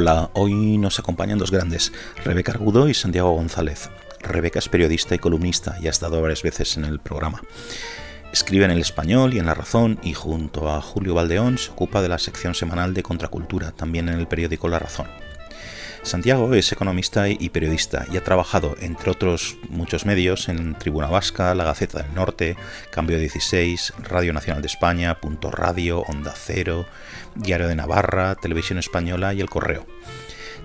Hola, hoy nos acompañan dos grandes, Rebeca Argudo y Santiago González. Rebeca es periodista y columnista y ha estado varias veces en el programa. Escribe en el español y en La Razón y junto a Julio Valdeón se ocupa de la sección semanal de Contracultura, también en el periódico La Razón. Santiago es economista y periodista y ha trabajado, entre otros muchos medios, en Tribuna Vasca, La Gaceta del Norte, Cambio 16, Radio Nacional de España, Punto Radio, Onda Cero, Diario de Navarra, Televisión Española y El Correo.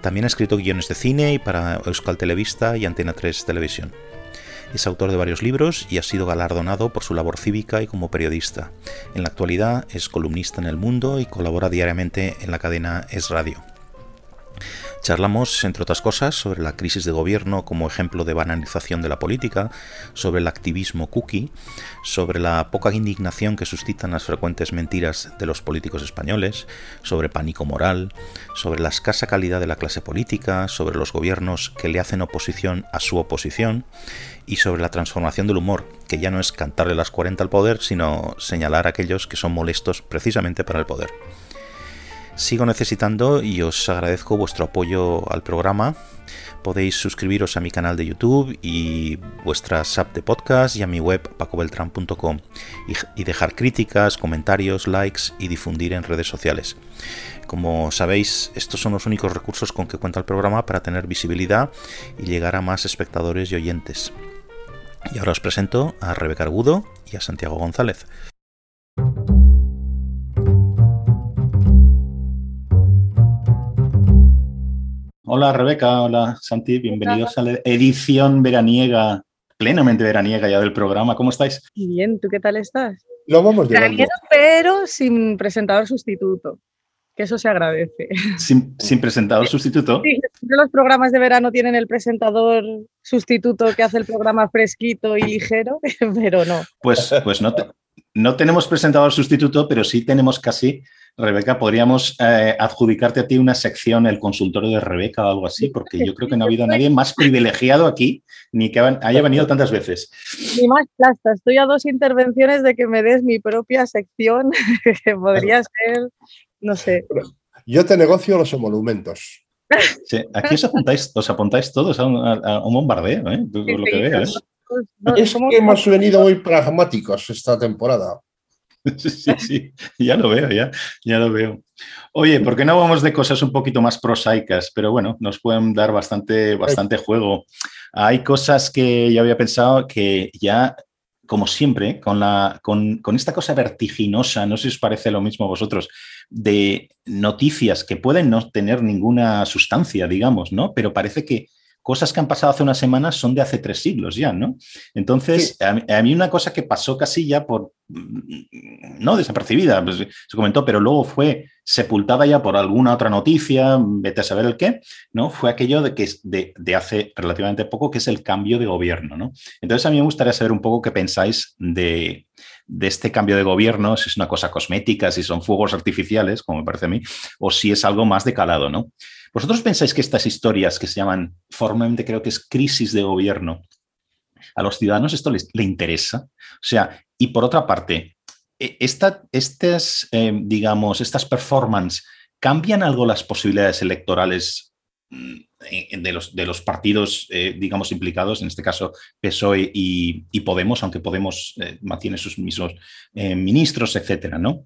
También ha escrito guiones de cine y para Euskal Televista y Antena 3 Televisión. Es autor de varios libros y ha sido galardonado por su labor cívica y como periodista. En la actualidad es columnista en El Mundo y colabora diariamente en la cadena Es Radio. Charlamos, entre otras cosas, sobre la crisis de gobierno como ejemplo de banalización de la política, sobre el activismo cookie, sobre la poca indignación que suscitan las frecuentes mentiras de los políticos españoles, sobre pánico moral, sobre la escasa calidad de la clase política, sobre los gobiernos que le hacen oposición a su oposición y sobre la transformación del humor, que ya no es cantarle las 40 al poder, sino señalar a aquellos que son molestos precisamente para el poder. Sigo necesitando y os agradezco vuestro apoyo al programa. Podéis suscribiros a mi canal de YouTube y vuestra app de podcast y a mi web pacobeltran.com y dejar críticas, comentarios, likes y difundir en redes sociales. Como sabéis, estos son los únicos recursos con que cuenta el programa para tener visibilidad y llegar a más espectadores y oyentes. Y ahora os presento a Rebeca Argudo y a Santiago González. Hola Rebeca, hola Santi, bienvenidos a la edición veraniega, plenamente veraniega ya del programa. ¿Cómo estáis? Bien, ¿tú qué tal estás? Lo vamos llevando. pero sin presentador sustituto, que eso se agradece. ¿Sin, presentador sustituto? Sí, los programas de verano tienen el presentador sustituto que hace el programa fresquito y ligero, pero no. Pues, pues no, no tenemos presentador sustituto, pero sí tenemos casi Rebeca, podríamos eh, adjudicarte a ti una sección, el consultorio de Rebeca o algo así, porque yo creo que no ha habido nadie más privilegiado aquí, ni que haya venido tantas veces. Ni más plasta, estoy a dos intervenciones de que me des mi propia sección, que podría ser, no sé. Yo te negocio los emolumentos. aquí os apuntáis, os apuntáis todos a un, bombardeo, ¿eh? lo que veo, ¿eh? Es que hemos venido muy pragmáticos esta temporada. Sí, sí, ya lo veo, ya, ya lo veo. Oye, ¿por qué no vamos de cosas un poquito más prosaicas? Pero bueno, nos pueden dar bastante, bastante juego. Hay cosas que yo había pensado que ya, como siempre, con, la, con, con esta cosa vertiginosa, no sé si os parece lo mismo a vosotros, de noticias que pueden no tener ninguna sustancia, digamos, ¿no? Pero parece que cosas que han pasado hace unas semanas son de hace tres siglos ya, ¿no? Entonces, a, mí una cosa que pasó casi ya por, no desapercibida, pues, se comentó, pero luego fue sepultada ya por alguna otra noticia, vete a saber el qué, ¿no? Fue aquello de que de, de hace relativamente poco, que es el cambio de gobierno, ¿no? Entonces, a mí me gustaría saber un poco qué pensáis de, de este cambio de gobierno, si es una cosa cosmética, si son fuegos artificiales, como me parece a mí, o si es algo más de calado, ¿no? ¿Vosotros pensáis que estas historias que se llaman, formalmente creo que es crisis de gobierno, a los ciudadanos esto les le interesa? O sea, y por otra parte, e, esta, estas, eh, digamos, estas performances, ¿cambian algo las posibilidades electorales mm, de los, de los partidos, eh, digamos, implicados, en este caso PSOE y, Podemos, aunque Podemos eh, mantiene sus mismos ministros, etcétera, ¿no?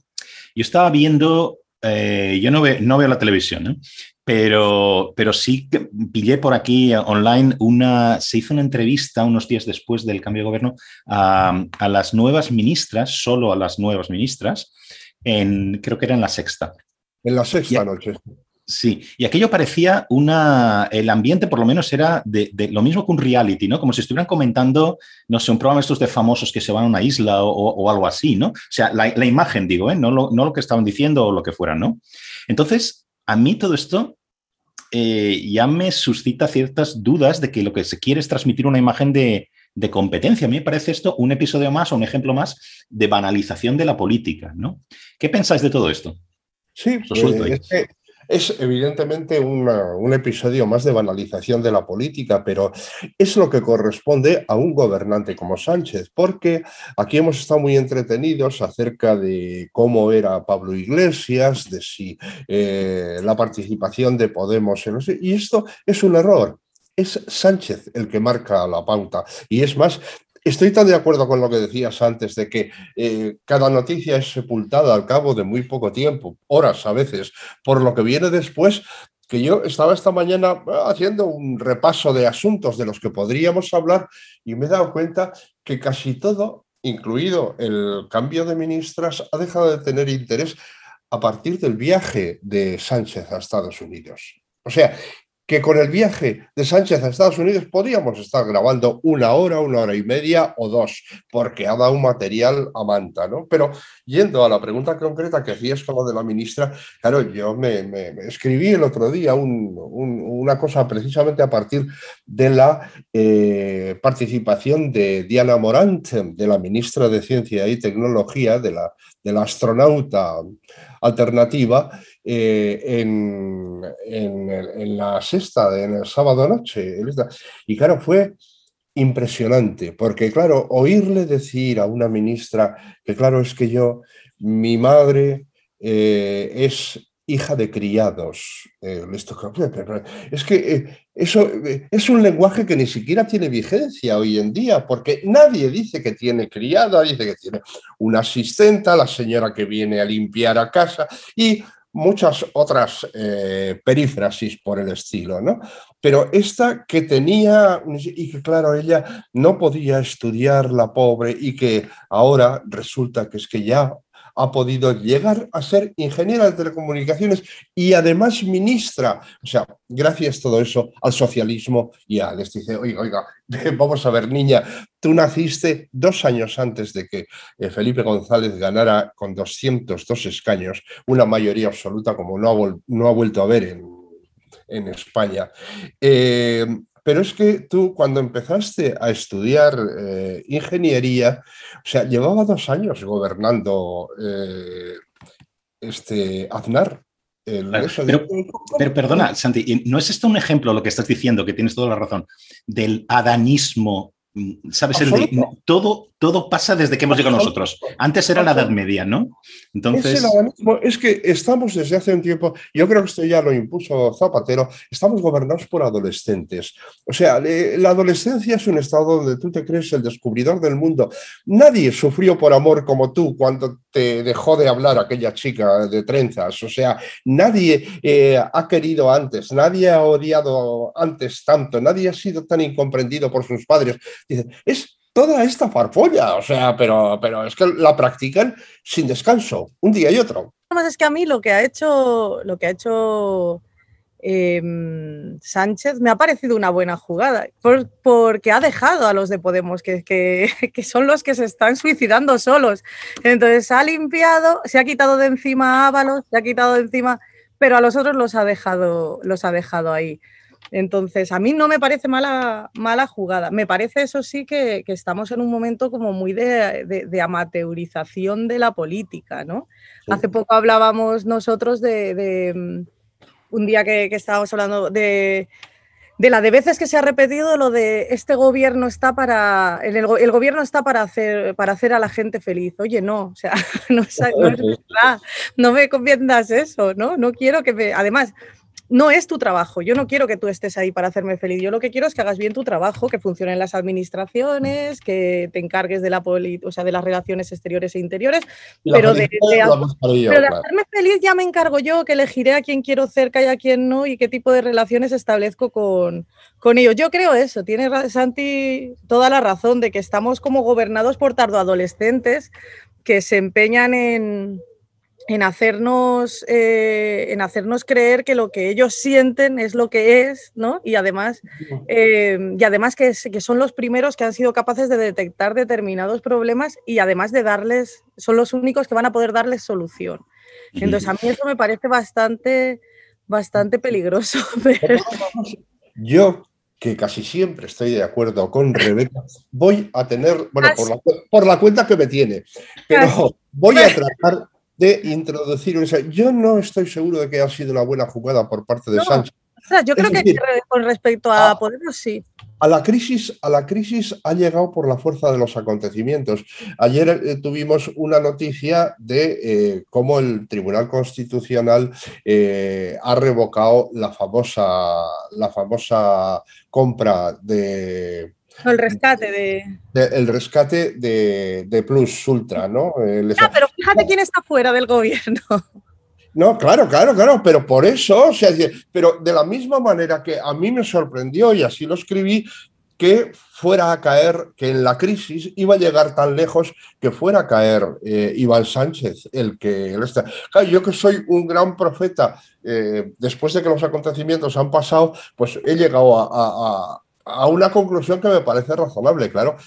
Yo estaba viendo yo no, no, veo la televisión, pero, pero sí pillé por aquí online una, se hizo una entrevista unos días después del cambio de gobierno a, las nuevas ministras, solo a las nuevas ministras, en, creo que era en la sexta. En la sexta noche. Sí, y aquello parecía una. El ambiente, por lo menos, era de, lo mismo que un reality, ¿no? Como si estuvieran comentando, no sé, un programa estos de famosos que se van a una isla o, algo así, ¿no? O sea, la, imagen, digo, ¿eh? No lo, no lo que estaban diciendo o lo que fuera, ¿no? Entonces, a mí todo esto eh, ya me suscita ciertas dudas de que lo que se quiere es transmitir una imagen de, competencia. A mí me parece esto un episodio más o un ejemplo más de banalización de la política, ¿no? ¿Qué pensáis de todo esto? Sí, pues, Es evidentemente un episodio más de banalización de la política, pero es lo que corresponde a un gobernante como Sánchez, porque aquí hemos estado muy entretenidos acerca de cómo era Pablo Iglesias, de si eh, la participación de Podemos en los... Y esto es un error es Sánchez el que marca la pauta. Y es más, Estoy tan de acuerdo con lo que decías antes de que eh, cada noticia es sepultada al cabo de muy poco tiempo, horas a veces, por lo que viene después, que yo estaba esta mañana haciendo un repaso de asuntos de los que podríamos hablar y me he dado cuenta que casi todo, incluido el cambio de ministras, ha dejado de tener interés a partir del viaje de Sánchez a Estados Unidos. O sea, que con el viaje de Sánchez a Estados Unidos podíamos estar grabando una hora, una hora y media o dos, porque ha dado un material a manta, ¿no? Pero yendo a la pregunta concreta que hacías con lo de la ministra, claro, yo me, escribí el otro día una cosa precisamente a partir de la eh, participación de Diana Morant, de la ministra de Ciencia y Tecnología, de de la astronauta alternativa eh, en, la sexta, en el sábado noche. Y claro, fue impresionante, porque claro, oírle decir a una ministra que claro, es que yo, mi madre eh, es hija de criados. Eh, es que eh, eso eh, es un lenguaje que ni siquiera tiene vigencia hoy en día, porque nadie dice que tiene criada, dice que tiene una asistenta, la señora que viene a limpiar a casa y muchas otras perífrasis por el estilo, ¿no? Pero esta que tenía, y que claro, ella no podía estudiar la pobre y que ahora resulta que es que ya ha podido llegar a ser ingeniera de telecomunicaciones y además ministra. O sea, gracias todo eso al socialismo y a les dice, oiga, oiga, vamos a ver, niña, tú naciste dos años antes de que eh, Felipe González ganara con 202 escaños, una mayoría absoluta como no ha, vuelto a ver en, España. Eh, pero es que tú cuando empezaste a estudiar eh, ingeniería, o sea, llevaba dos años gobernando eh, este Aznar. pero, perdona, Santi, ¿no es esto un ejemplo, lo que estás diciendo, que tienes toda la razón, del adanismo Mm, ¿Sabes? El todo, todo pasa desde que hemos llegado nosotros. Antes era la Edad Media, ¿no? Entonces. Es, que estamos desde hace un tiempo, yo creo que esto ya lo impuso Zapatero, estamos gobernados por adolescentes. O sea, la adolescencia es un estado donde tú te crees el descubridor del mundo. Nadie sufrió por amor como tú cuando te dejó de hablar aquella chica de trenzas. O sea, nadie eh, ha querido antes, nadie ha odiado antes tanto, nadie ha sido tan incomprendido por sus padres es toda esta farfolla, o sea, pero, pero es que la practican sin descanso, un día y otro. Más es que a mí lo que ha hecho, lo que ha hecho em, Sánchez me ha parecido una buena jugada, porque ha dejado a los de Podemos, que, que, son los que se están suicidando solos. Entonces ha limpiado, se ha quitado de encima a Ábalos, se ha quitado de encima, pero a los otros los ha dejado, los ha dejado ahí. Entonces, a mí no me parece mala, mala jugada. Me parece, eso sí, que, estamos en un momento como muy de, amateurización de la política, ¿no? Hace poco hablábamos nosotros de, mm, un día que, estábamos hablando de, la de veces que se ha repetido lo de este gobierno está para el, el, gobierno está para hacer para hacer a la gente feliz. Oye, no, o sea, no es verdad, no me conviendas eso, ¿no? No quiero que me. Además, no es tu trabajo. Yo no quiero que tú estés ahí para hacerme feliz. Yo lo que quiero es que hagas bien tu trabajo, que funcionen las administraciones, que te encargues de la o sea, de las relaciones exteriores e interiores. Pero de, hacerme feliz ya me encargo yo, que elegiré a quien quiero cerca y a quien no, y qué tipo de relaciones establezco con, con ellos. Yo creo eso. Tiene Santi toda la razón de que estamos como gobernados por tardoadolescentes que se empeñan en en hacernos, eh, en hacernos creer que lo que ellos sienten es lo que es, ¿no? Y además, eh, y además que, que, son los primeros que han sido capaces de detectar determinados problemas y además de darles, son los únicos que van a poder darles solución. Entonces, a mí eso me parece bastante, bastante peligroso. Yo, que casi siempre estoy de acuerdo con Rebeca, voy a tener, bueno, por la, por la cuenta que me tiene, pero voy a tratar de introducir. yo no estoy seguro de que haya sido una buena jugada por parte de Sánchez. yo creo que con respecto a, Podemos sí. A la, crisis, a la crisis ha llegado por la fuerza de los acontecimientos. Ayer eh, tuvimos una noticia de eh, cómo el Tribunal Constitucional eh, ha revocado la famosa, la famosa compra de, el rescate de... el rescate de, Plus Ultra, ¿no? ah, pero fíjate quién está fuera del gobierno. No, claro, claro, claro, pero por eso, o sea, pero de la misma manera que a mí me sorprendió y así lo escribí, que fuera a caer, que en la crisis iba a llegar tan lejos que fuera a caer eh, Iván Sánchez, el que él está. Claro, yo que soy un gran profeta, eh, después de que los acontecimientos han pasado, pues he llegado a, a una conclusión que me parece razonable, claro,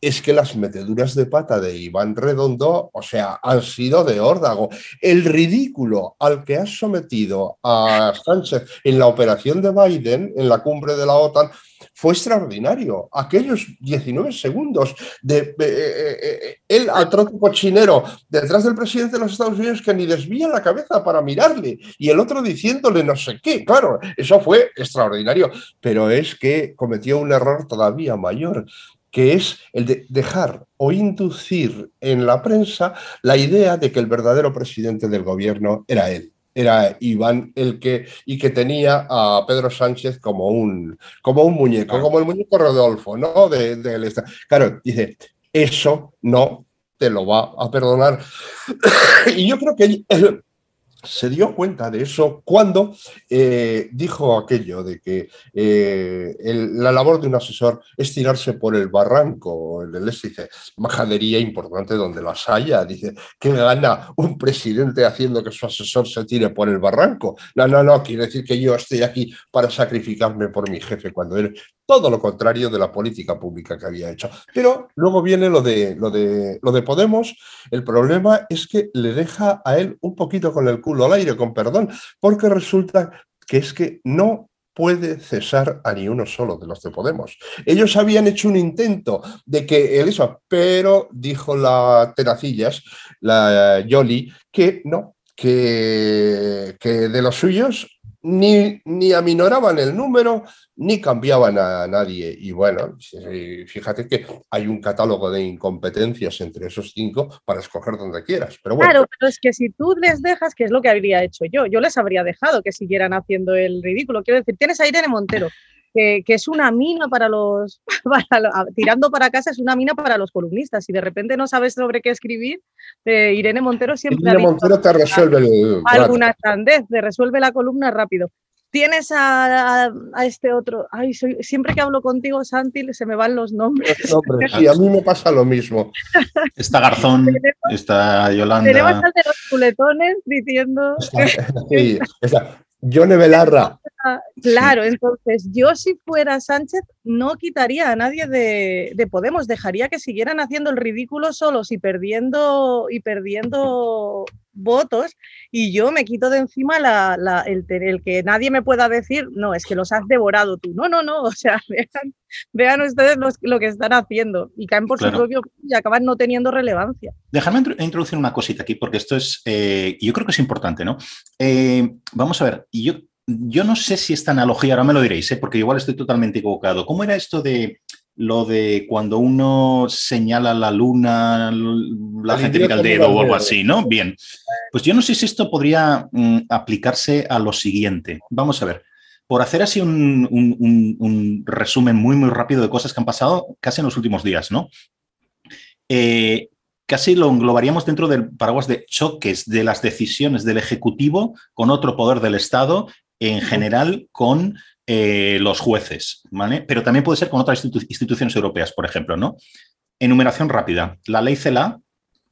es que las meteduras de pata de Iván Redondo, o sea, han sido de órdago. El ridículo al que ha sometido a Sánchez en la operación de Biden, en la cumbre de la OTAN, fue extraordinario. Aquellos 19 segundos de eh, eh, eh, cochinero detrás del presidente de los Estados Unidos que ni desvía la cabeza para mirarle y el otro diciéndole no sé qué. Claro, eso fue extraordinario, pero es que cometió un error todavía mayor que es el de dejar o inducir en la prensa la idea de que el verdadero presidente del gobierno era él era Iván el que y que tenía a Pedro Sánchez como un como un muñeco, como el muñeco Rodolfo, ¿no? De, de, claro, dice, eso no te lo va a perdonar. y yo creo que se dio cuenta de eso cuando eh, dijo aquello de que eh, la labor de un asesor es tirarse por el barranco. El este dice, majadería importante donde las haya. Dice, ¿qué gana un presidente haciendo que su asesor se tire por el barranco? No, no, no, quiere decir que yo estoy aquí para sacrificarme por mi jefe cuando él todo lo contrario de la política pública que había hecho. Pero luego viene lo de, lo de, lo de Podemos. El problema es que le deja a él un poquito con el culo al aire, con perdón, porque resulta que es que no puede cesar a ni uno solo de los de Podemos. Ellos habían hecho un intento de que él eso, pero dijo la Tenacillas, la Yoli, que no, que, que de los suyos ni, ni aminoraban el número, ni cambiaban a nadie. Y bueno, fíjate que hay un catálogo de incompetencias entre esos cinco para escoger donde quieras. Pero. Claro, pero es que si tú les dejas, que es lo que habría hecho yo, yo les habría dejado que siguieran haciendo el ridículo. Quiero decir, tienes a Irene Montero, que, es una mina para los, tirando para casa es una mina para los columnistas. Si de repente no sabes sobre qué escribir, eh, Irene Montero siempre... Irene Montero te resuelve alguna sandez, te resuelve la columna rápido. Tienes a, este otro, ay, siempre que hablo contigo, Santi, se me van los nombres. sí, a mí me pasa lo mismo. Está Garzón, está Yolanda. Tenemos al de los culetones diciendo... sí, está, Yone Belarra. Claro, entonces yo si fuera Sánchez no quitaría a nadie de, Podemos, dejaría que siguieran haciendo el ridículo solos y perdiendo y perdiendo votos y yo me quito de encima el, el, que nadie me pueda decir, no, es que los has devorado tú. No, no, no, o sea, vean, ustedes lo que están haciendo y caen por su propio y acaban no teniendo relevancia. Déjame introducir una cosita aquí porque esto es, eh, yo creo que es importante, ¿no? Eh, vamos a ver, yo yo no sé si esta analogía, ahora me lo diréis, ¿eh? porque igual estoy totalmente equivocado. ¿Cómo era esto de lo de cuando uno señala la luna, la gente mira el dedo o algo así, ¿no? Bien. Pues yo no sé si esto podría mm, aplicarse a lo siguiente. Vamos a ver. Por hacer así un, resumen muy, muy rápido de cosas que han pasado casi en los últimos días, ¿no? Eh, casi lo englobaríamos dentro del paraguas de choques de las decisiones del Ejecutivo con otro poder del Estado en general con eh, los jueces, ¿vale? Pero también puede ser con otras instituciones europeas, por ejemplo, ¿no? Enumeración rápida. La ley CELA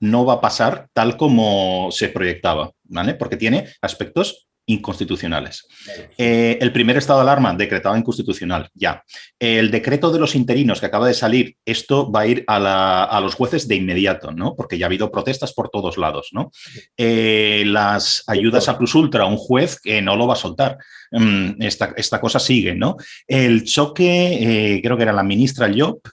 no va a pasar tal como se proyectaba, ¿vale? Porque tiene aspectos inconstitucionales. Eh, el primer estado de alarma decretado inconstitucional, ya. El decreto de los interinos que acaba de salir, esto va a ir a, los jueces de inmediato, ¿no? Porque ya ha habido protestas por todos lados, ¿no? Eh, las ayudas a Plus Ultra, un juez que no lo va a soltar. Mm, esta, esta cosa sigue, ¿no? El choque, eh, creo que era la ministra Llop,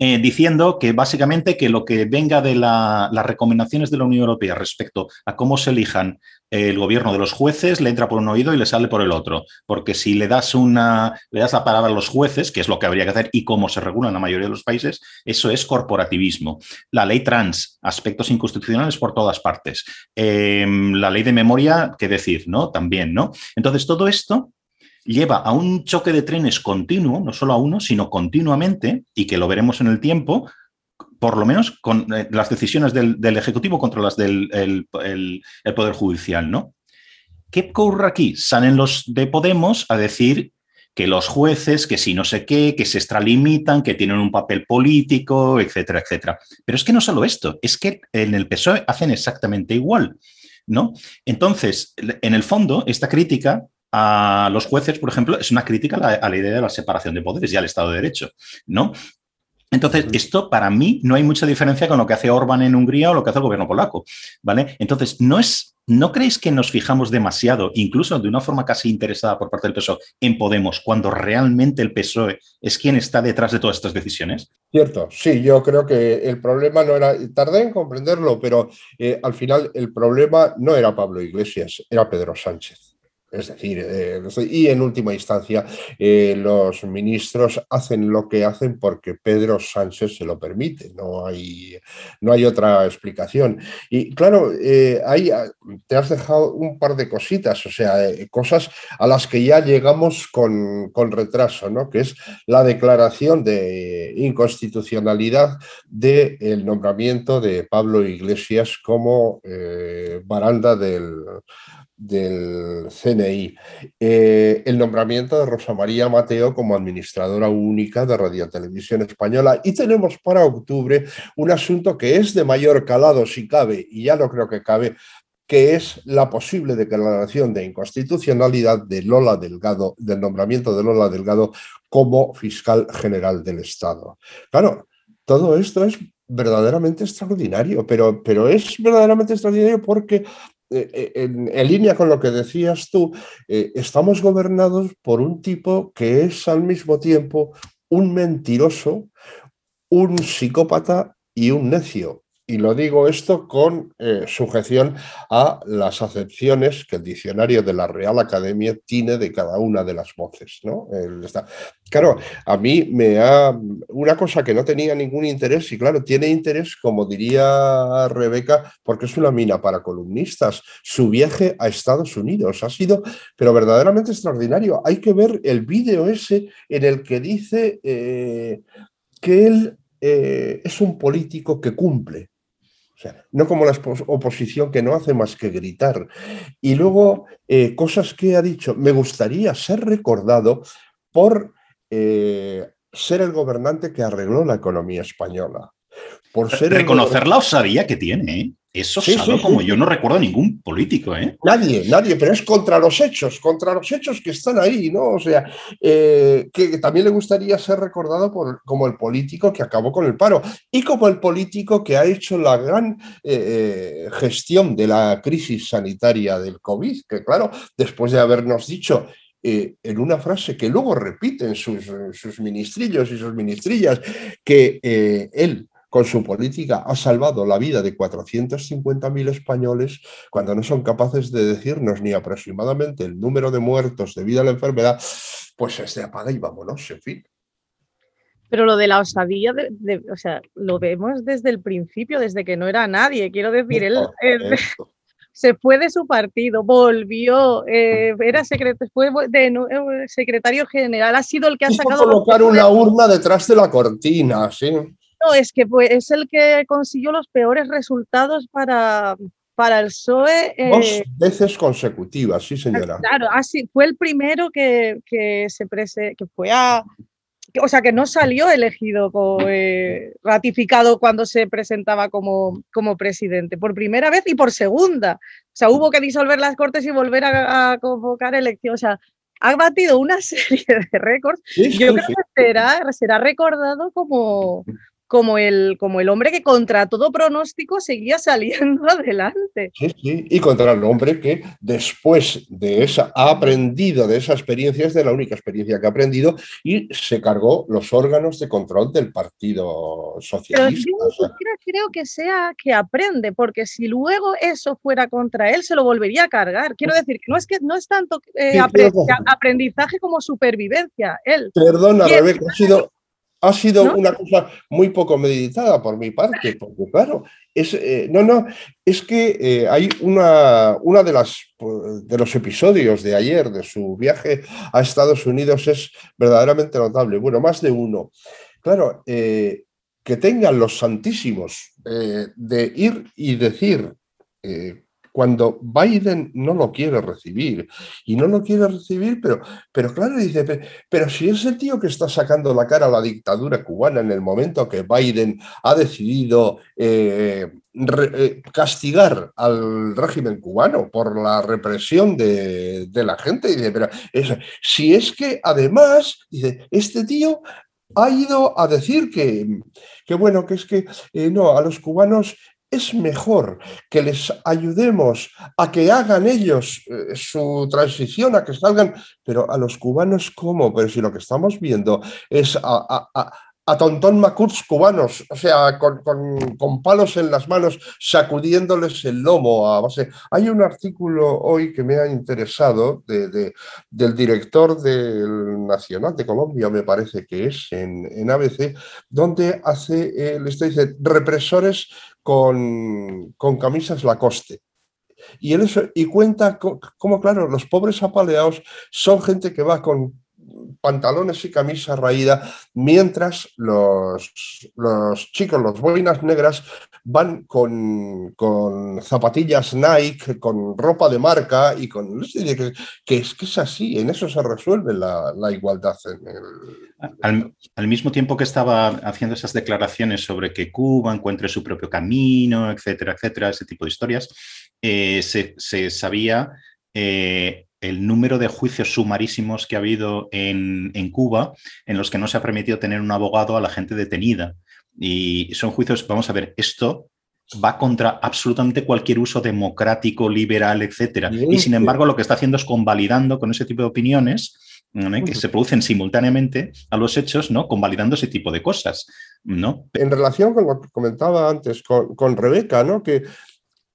eh, diciendo que básicamente que lo que venga de las recomendaciones de la Unión Europea respecto a cómo se elijan el gobierno de los jueces le entra por un oído y le sale por el otro. Porque si le das una, le das la palabra a los jueces, que es lo que habría que hacer y cómo se regula en la mayoría de los países, eso es corporativismo. La ley trans, aspectos inconstitucionales por todas partes. Em, la ley de memoria, qué decir, ¿no? También, ¿no? Entonces, todo esto lleva a un choque de trenes continuo, no solo a uno, sino continuamente, y que lo veremos en el tiempo, por lo menos con eh, las decisiones del, Ejecutivo contra las del Poder Judicial, ¿no? ¿Qué ocurre aquí? Salen los de Podemos a decir que los jueces, que si no sé qué, que se extralimitan, que tienen un papel político, etcétera, etcétera. Pero es que no solo esto, es que en el PSOE hacen exactamente igual, ¿no? Entonces, en el fondo, esta crítica a los jueces, por ejemplo, es una crítica a la, idea de la separación de poderes y al Estado de Derecho, ¿no? Entonces, esto para mí no hay mucha diferencia con lo que hace Orban en Hungría o lo que hace el gobierno polaco, ¿vale? Entonces, no es, ¿no creéis que nos fijamos demasiado, incluso de una forma casi interesada por parte del PSOE, en Podemos, cuando realmente el PSOE es quien está detrás de todas estas decisiones? Cierto, sí, yo creo que el problema no era, tardé en comprenderlo, pero eh, al final el problema no era Pablo Iglesias, era Pedro Sánchez. Es decir, eh, y en última instancia, eh, los ministros hacen lo que hacen porque Pedro Sánchez se lo permite, no hay, no hay otra explicación. Y claro, eh, ahí ah, te has dejado un par de cositas, o sea, cosas a las que ya llegamos con, con retraso, ¿no? que es la declaración de inconstitucionalidad del nombramiento de Pablo Iglesias como baranda del del CNI, eh, el nombramiento de Rosa María Mateo como administradora única de Radio Televisión Española y tenemos para octubre un asunto que es de mayor calado si cabe, y ya no creo que cabe, que es la posible declaración de inconstitucionalidad de Lola Delgado, del nombramiento de Lola Delgado como fiscal general del Estado. Claro, todo esto es verdaderamente extraordinario, pero, pero es verdaderamente extraordinario porque eh, eh, en, línea con lo que decías tú, eh, estamos gobernados por un tipo que es al mismo tiempo un mentiroso, un psicópata y un necio. Y lo digo esto con eh, sujeción a las acepciones que el diccionario de la Real Academia tiene de cada una de las voces. ¿no? Claro, a mí me ha... Una cosa que no tenía ningún interés, y claro, tiene interés, como diría Rebeca, porque es una mina para columnistas. Su viaje a Estados Unidos ha sido, pero verdaderamente extraordinario. Hay que ver el vídeo ese en el que dice eh, que él eh, es un político que cumple no como la oposición que no hace más que gritar. Y luego, eh, cosas que ha dicho, me gustaría ser recordado por eh, ser el gobernante que arregló la economía española. Por ser Reconocer la osadía que tiene. ¿eh? Eso sí, como yo no recuerdo ningún político, ¿eh? Nadie, nadie, pero es contra los hechos, contra los hechos que están ahí, ¿no? O sea, eh, que, también le gustaría ser recordado por, como el político que acabó con el paro y como el político que ha hecho la gran eh, gestión de la crisis sanitaria del COVID, que claro, después de habernos dicho en una frase que luego repiten sus, sus ministrillos y sus ministrillas, que él con su política ha salvado la vida de 450.000 españoles cuando no son capaces de decirnos ni aproximadamente el número de muertos debido a la enfermedad, pues es de apaga y vámonos, en fin. Pero lo de la osadía, o sea, lo vemos desde el principio, desde que no era nadie. Quiero decir, él, se fue de su partido, volvió, eh, era fue de, eh, secretario general, ha sido el que ha sacado... colocar una urna detrás de la cortina, sí. No, es que es el que consiguió los peores resultados para, para el PSOE. Dos eh, veces consecutivas, sí, señora. Claro, así, fue el primero que, que se prese, que fue a. o sea, que no salió elegido, eh, ratificado cuando se presentaba como, como presidente, por primera vez y por segunda. O sea, hubo que disolver las cortes y volver a, convocar elecciones. O sea, ha batido una serie de récords. Yo creo que será, será recordado como, como el, como el hombre que contra todo pronóstico seguía saliendo adelante. Sí, sí, y contra el hombre que después de esa ha aprendido de esa experiencia, es de la única experiencia que ha aprendido, y se cargó los órganos de control del Partido Socialista. Pero yo creo que sea que aprende, porque si luego eso fuera contra él, se lo volvería a cargar. Quiero decir que no es que no es tanto eh, aprendizaje como supervivencia. Él. Perdona, Rebeca, ha sido ha sido una cosa muy poco meditada por mi parte, porque claro, es, eh, no, no, es que eh, hay una, una de, las, de los episodios de ayer de su viaje a Estados Unidos es verdaderamente notable, bueno, más de uno. Claro, eh, que tengan los santísimos de ir y decir cuando Biden no lo quiere recibir. Y no lo quiere recibir, pero, pero claro, dice, pero, si es el tío que está sacando la cara a la dictadura cubana en el momento que Biden ha decidido eh, eh, castigar al régimen cubano por la represión de, la gente, dice, pero si es que además, dice, este tío ha ido a decir que, que bueno, que es que eh, no, a los cubanos es mejor que les ayudemos a que hagan ellos eh, su transición, a que salgan, pero a los cubanos, ¿cómo? Pero si lo que estamos viendo es a, a, tontón macuts cubanos, o sea, con, palos en las manos, sacudiéndoles el lomo a base. Hay un artículo hoy que me ha interesado de, del director del Nacional de Colombia, me parece que es, en, ABC, donde hace, eh, le dice, represores con, con camisas Lacoste. Y, él y cuenta cómo, claro, los pobres apaleados son gente que va con pantalones y camisa raída, mientras los, los chicos, los boinas negras, van con, con, zapatillas Nike, con ropa de marca y con... Que, que, es que es así, en eso se resuelve la, la igualdad. al, al, mismo tiempo que estaba haciendo esas declaraciones sobre que Cuba encuentre su propio camino, etcétera, etcétera, ese tipo de historias, eh, se, se, sabía... Eh, el número de juicios sumarísimos que ha habido en, Cuba en los que no se ha permitido tener un abogado a la gente detenida. Y son juicios, vamos a ver, esto va contra absolutamente cualquier uso democrático, liberal, etcétera. Y sin embargo, lo que está haciendo es convalidando con ese tipo de opiniones que se producen simultáneamente a los hechos, ¿no? Convalidando ese tipo de cosas, ¿no? En relación con lo que comentaba antes con, con Rebeca, ¿no? Que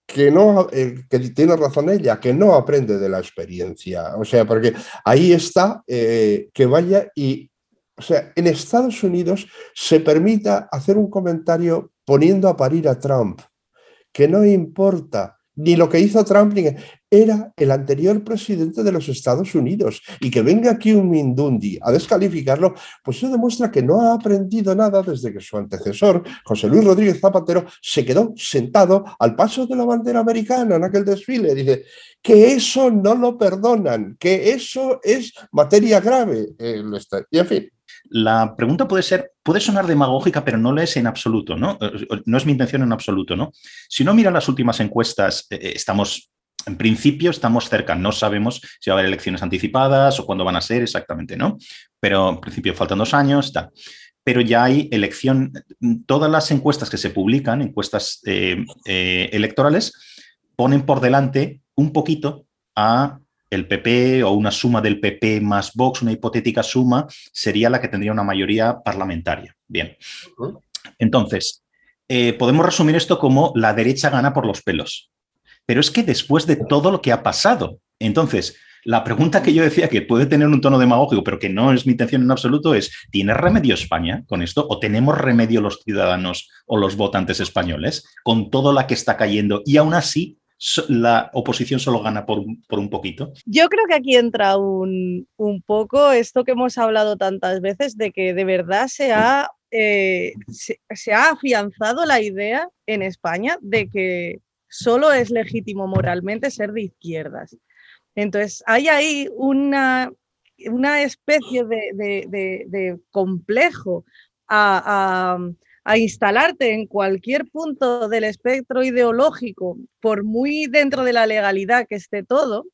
que no, eh, que tiene razón ella, que no aprende de la experiencia. O sea, porque ahí está eh, que vaya y, o sea, en Estados Unidos se permita hacer un comentario poniendo a parir a Trump, que no importa ni lo que hizo Trump, ni era el anterior presidente de los Estados Unidos. Y que venga aquí un Mindundi a descalificarlo, pues eso demuestra que no ha aprendido nada desde que su antecesor, José Luis Rodríguez Zapatero, se quedó sentado al paso de la bandera americana en aquel desfile. Dice que eso no lo perdonan, que eso es materia grave. Y en fin, la pregunta puede ser, puede sonar demagógica, pero no lo es en absoluto, ¿no? Eh, no es mi intención en absoluto, ¿no? Si no mira las últimas encuestas, eh, eh, estamos, en principio, estamos cerca. No sabemos si va a haber elecciones anticipadas o cuándo van a ser exactamente, ¿no? Pero en principio faltan dos años, está. Pero ya hay elección, todas las encuestas que se publican, encuestas electorales, ponen por delante un poquito a el PP o una suma del PP más Vox, una hipotética suma, sería la que tendría una mayoría parlamentaria. Bien. Entonces, eh, podemos resumir esto como la derecha gana por los pelos. Pero es que después de todo lo que ha pasado, entonces, la pregunta que yo decía que puede tener un tono demagógico, pero que no es mi intención en absoluto, es, ¿tiene remedio España con esto? ¿O tenemos remedio los ciudadanos o los votantes españoles con todo la que está cayendo? Y aún así la oposición solo gana por, un poquito? Yo creo que aquí entra un, poco esto que hemos hablado tantas veces de que de verdad se ha, eh, se, ha afianzado la idea en España de que solo es legítimo moralmente ser de izquierdas. Entonces, hay ahí una, una especie de, complejo a instalarte en cualquier punto del espectro ideológico, por muy dentro de la legalidad que esté todo,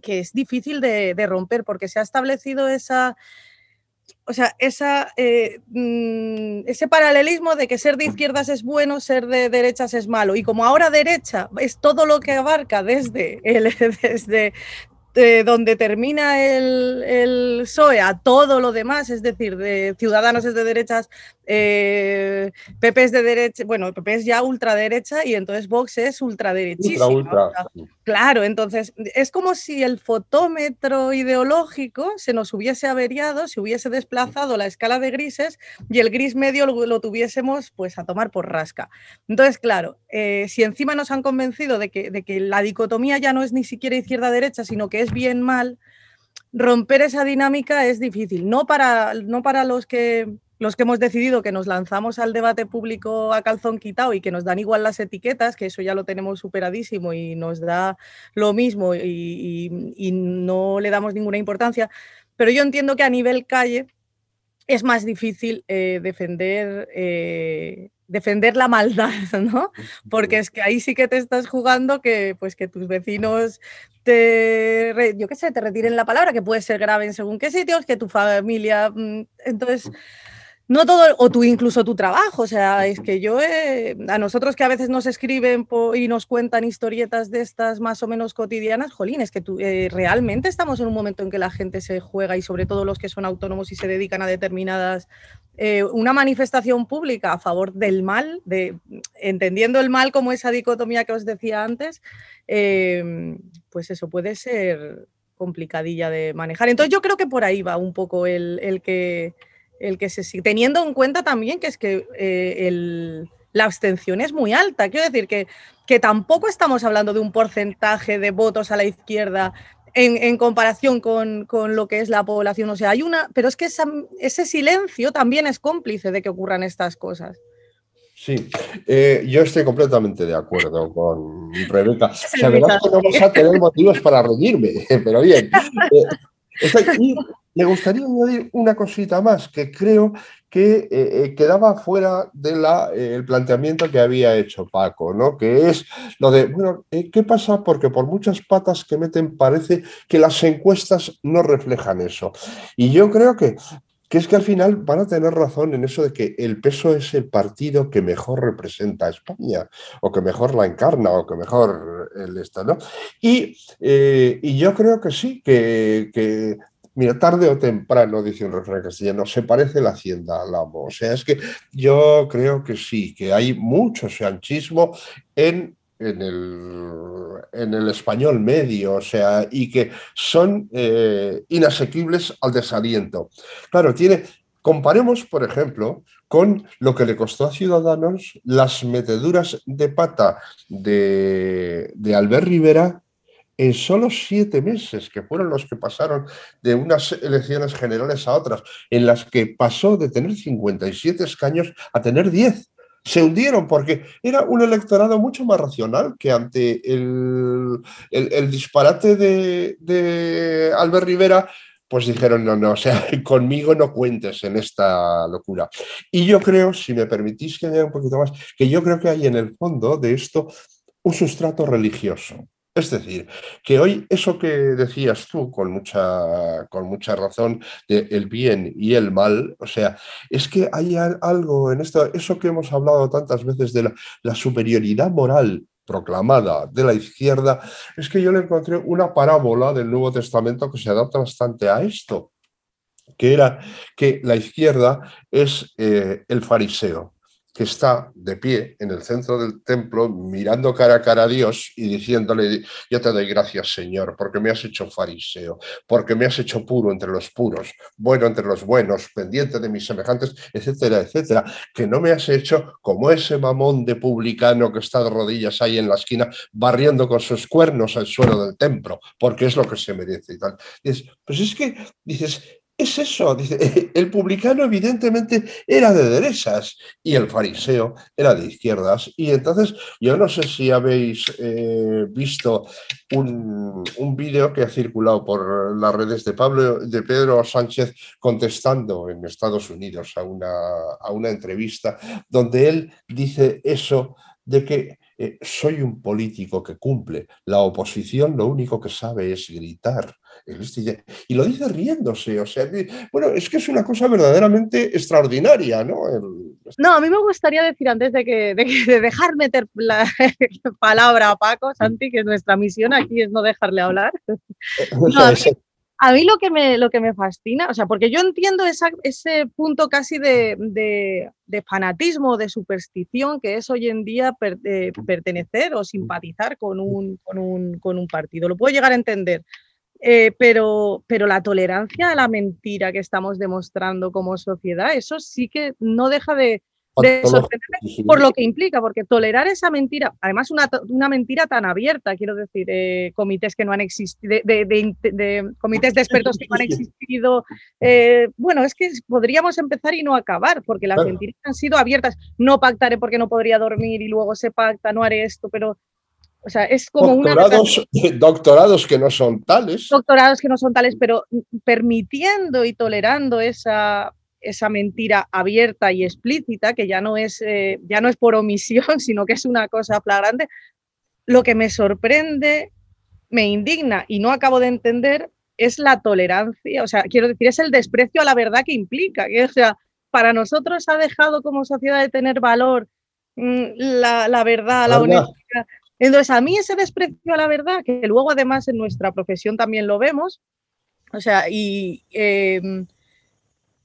que es difícil de, romper porque se ha establecido esa, o sea, esa, eh, mm, ese paralelismo de que ser de izquierdas es bueno, ser de derechas es malo. Y como ahora derecha es todo lo que abarca desde, el, desde donde termina el, el, PSOE a todo lo demás, es decir, de Ciudadanos es de derechas, eh, PP es de derecha, bueno, PP es ya ultraderecha y entonces Vox es ultraderechísimo. Claro, entonces es como si el fotómetro ideológico se nos hubiese averiado, se hubiese desplazado la escala de grises y el gris medio lo, tuviésemos pues a tomar por rasca. Entonces, claro, eh, si encima nos han convencido de que, de que la dicotomía ya no es ni siquiera izquierda-derecha, sino que es bien-mal, romper esa dinámica es difícil, no para, no para los que los que hemos decidido que nos lanzamos al debate público a calzón quitado y que nos dan igual las etiquetas, que eso ya lo tenemos superadísimo y nos da lo mismo y, no le damos ninguna importancia, pero yo entiendo que a nivel calle es más difícil eh, defender, eh, defender la maldad, ¿no? Porque es que ahí sí que te estás jugando que, pues, que tus vecinos te, yo qué sé, te retiren la palabra, que puede ser grave en según qué sitios, que tu familia... Mm, entonces no todo, o tú incluso tu trabajo, o sea, es que yo, a nosotros que a veces nos escriben y nos cuentan historietas de estas más o menos cotidianas, jolín, es que tú, eh, realmente estamos en un momento en que la gente se juega y sobre todo los que son autónomos y se dedican a determinadas, eh, una manifestación pública a favor del mal, de, entendiendo el mal como esa dicotomía que os decía antes, eh, pues eso puede ser complicadilla de manejar. Entonces yo creo que por ahí va un poco el que el que se sigue, teniendo en cuenta también que es que eh, la abstención es muy alta. Quiero decir que, que tampoco estamos hablando de un porcentaje de votos a la izquierda en, comparación con, lo que es la población. O sea, hay una, pero es que ese silencio también es cómplice de que ocurran estas cosas. Sí, eh, yo estoy completamente de acuerdo con Rebeca. O sea, verás que no vamos a tener motivos para reñirme, pero bien. Eh, me gustaría añadir una cosita más que creo que eh, eh, quedaba fuera del eh, planteamiento que había hecho Paco, ¿no? que es lo de, bueno, ¿qué pasa? Porque por muchas patas que meten parece que las encuestas no reflejan eso. Y yo creo que, que es que al final van a tener razón en eso de que el peso es el partido que mejor representa a España, o que mejor la encarna, o que mejor el Estado. Y, y, yo creo que sí, que, que Mira, tarde o temprano, dice un refrán castellano, se parece la hacienda al amo. O sea, es que yo creo que sí, que hay mucho sanchismo en, en, el, español medio, o sea, y que son eh, inasequibles al desaliento. Claro, tiene, comparemos, por ejemplo, con lo que le costó a Ciudadanos las meteduras de pata de, de Albert Rivera en solo siete meses, que fueron los que pasaron de unas elecciones generales a otras, en las que pasó de tener 57 escaños a tener 10. Se hundieron porque era un electorado mucho más racional que ante el, disparate de, de Albert Rivera, pues dijeron, no, no, o sea, conmigo no cuentes en esta locura. Y yo creo, si me permitís que añada un poquito más, que yo creo que hay en el fondo de esto un sustrato religioso. Es decir, que hoy eso que decías tú con mucha, con mucha razón de el bien y el mal, o sea, es que hay algo en esto, eso que hemos hablado tantas veces de la, superioridad moral proclamada de la izquierda, es que yo le encontré una parábola del Nuevo Testamento que se adapta bastante a esto, que era que la izquierda es eh, el fariseo que está de pie en el centro del templo mirando cara a cara a Dios y diciéndole, yo te doy gracias Señor, porque me has hecho fariseo, porque me has hecho puro entre los puros, bueno entre los buenos, pendiente de mis semejantes, etcétera, etcétera, que no me has hecho como ese mamón de publicano que está de rodillas ahí en la esquina barriendo con sus cuernos al suelo del templo, porque es lo que se merece y tal. dices, pues es que, dices, es eso, dice, el publicano evidentemente era de derechas y el fariseo era de izquierdas. Y entonces yo no sé si habéis eh, visto un, vídeo que ha circulado por las redes de, Pablo, de Pedro Sánchez contestando en Estados Unidos a una, a una entrevista donde él dice eso de que eh, soy un político que cumple. La oposición lo único que sabe es gritar. Y lo dice riéndose, o sea, bueno, es que es una cosa verdaderamente extraordinaria, ¿no? No, a mí me gustaría decir antes de, que, de, dejar meter la palabra a Paco, Santi, que nuestra misión aquí es no dejarle hablar. a, mí, lo que, me, lo que me fascina, o sea, porque yo entiendo ese punto casi de, de, fanatismo, de superstición que es hoy en día eh, pertenecer o simpatizar con un, con, un, con un partido. Lo puedo llegar a entender. Eh, pero, pero la tolerancia a la mentira que estamos demostrando como sociedad, eso sí que no deja de, sorprenderme por lo que implica, porque tolerar esa mentira, además una, una mentira tan abierta, quiero decir, eh, comités que no han existido, de, comités de expertos que no han existido, eh, bueno, es que podríamos empezar y no acabar, porque las mentiras han sido abiertas, no pactaré porque no podría dormir y luego se pacta, no haré esto, pero o sea, es como doctorados, Doctorados que no son tales. Doctorados que no son tales, pero permitiendo y tolerando esa, esa mentira abierta y explícita, que ya no, es, eh, ya no es por omisión, sino que es una cosa flagrante, lo que me sorprende, me indigna y no acabo de entender es la tolerancia, o sea, quiero decir, es el desprecio a la verdad que implica, que, o sea, para nosotros ha dejado como sociedad de tener valor mm, la, la verdad, la honestidad, entonces, a mí ese desprecio a la verdad, que luego además en nuestra profesión también lo vemos, o sea, y em,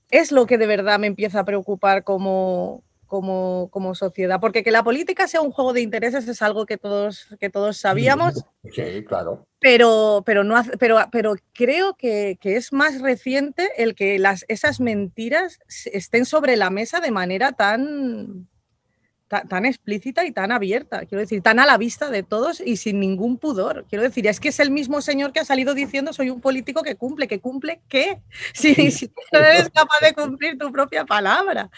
es lo que de verdad me empieza a preocupar como, como, como, sociedad, porque que la política sea un juego de intereses es algo que todos, que todos sabíamos. Sí, claro. Pero, pero, no, pero, pero creo que, que, es más reciente el que las, esas mentiras estén sobre la mesa de manera tan, tan, explícita y tan abierta, quiero decir, tan a la vista de todos y sin ningún pudor. Quiero decir, es que es el mismo señor que ha salido diciendo soy un político que cumple, que cumple qué, si, si no eres capaz de cumplir tu propia palabra.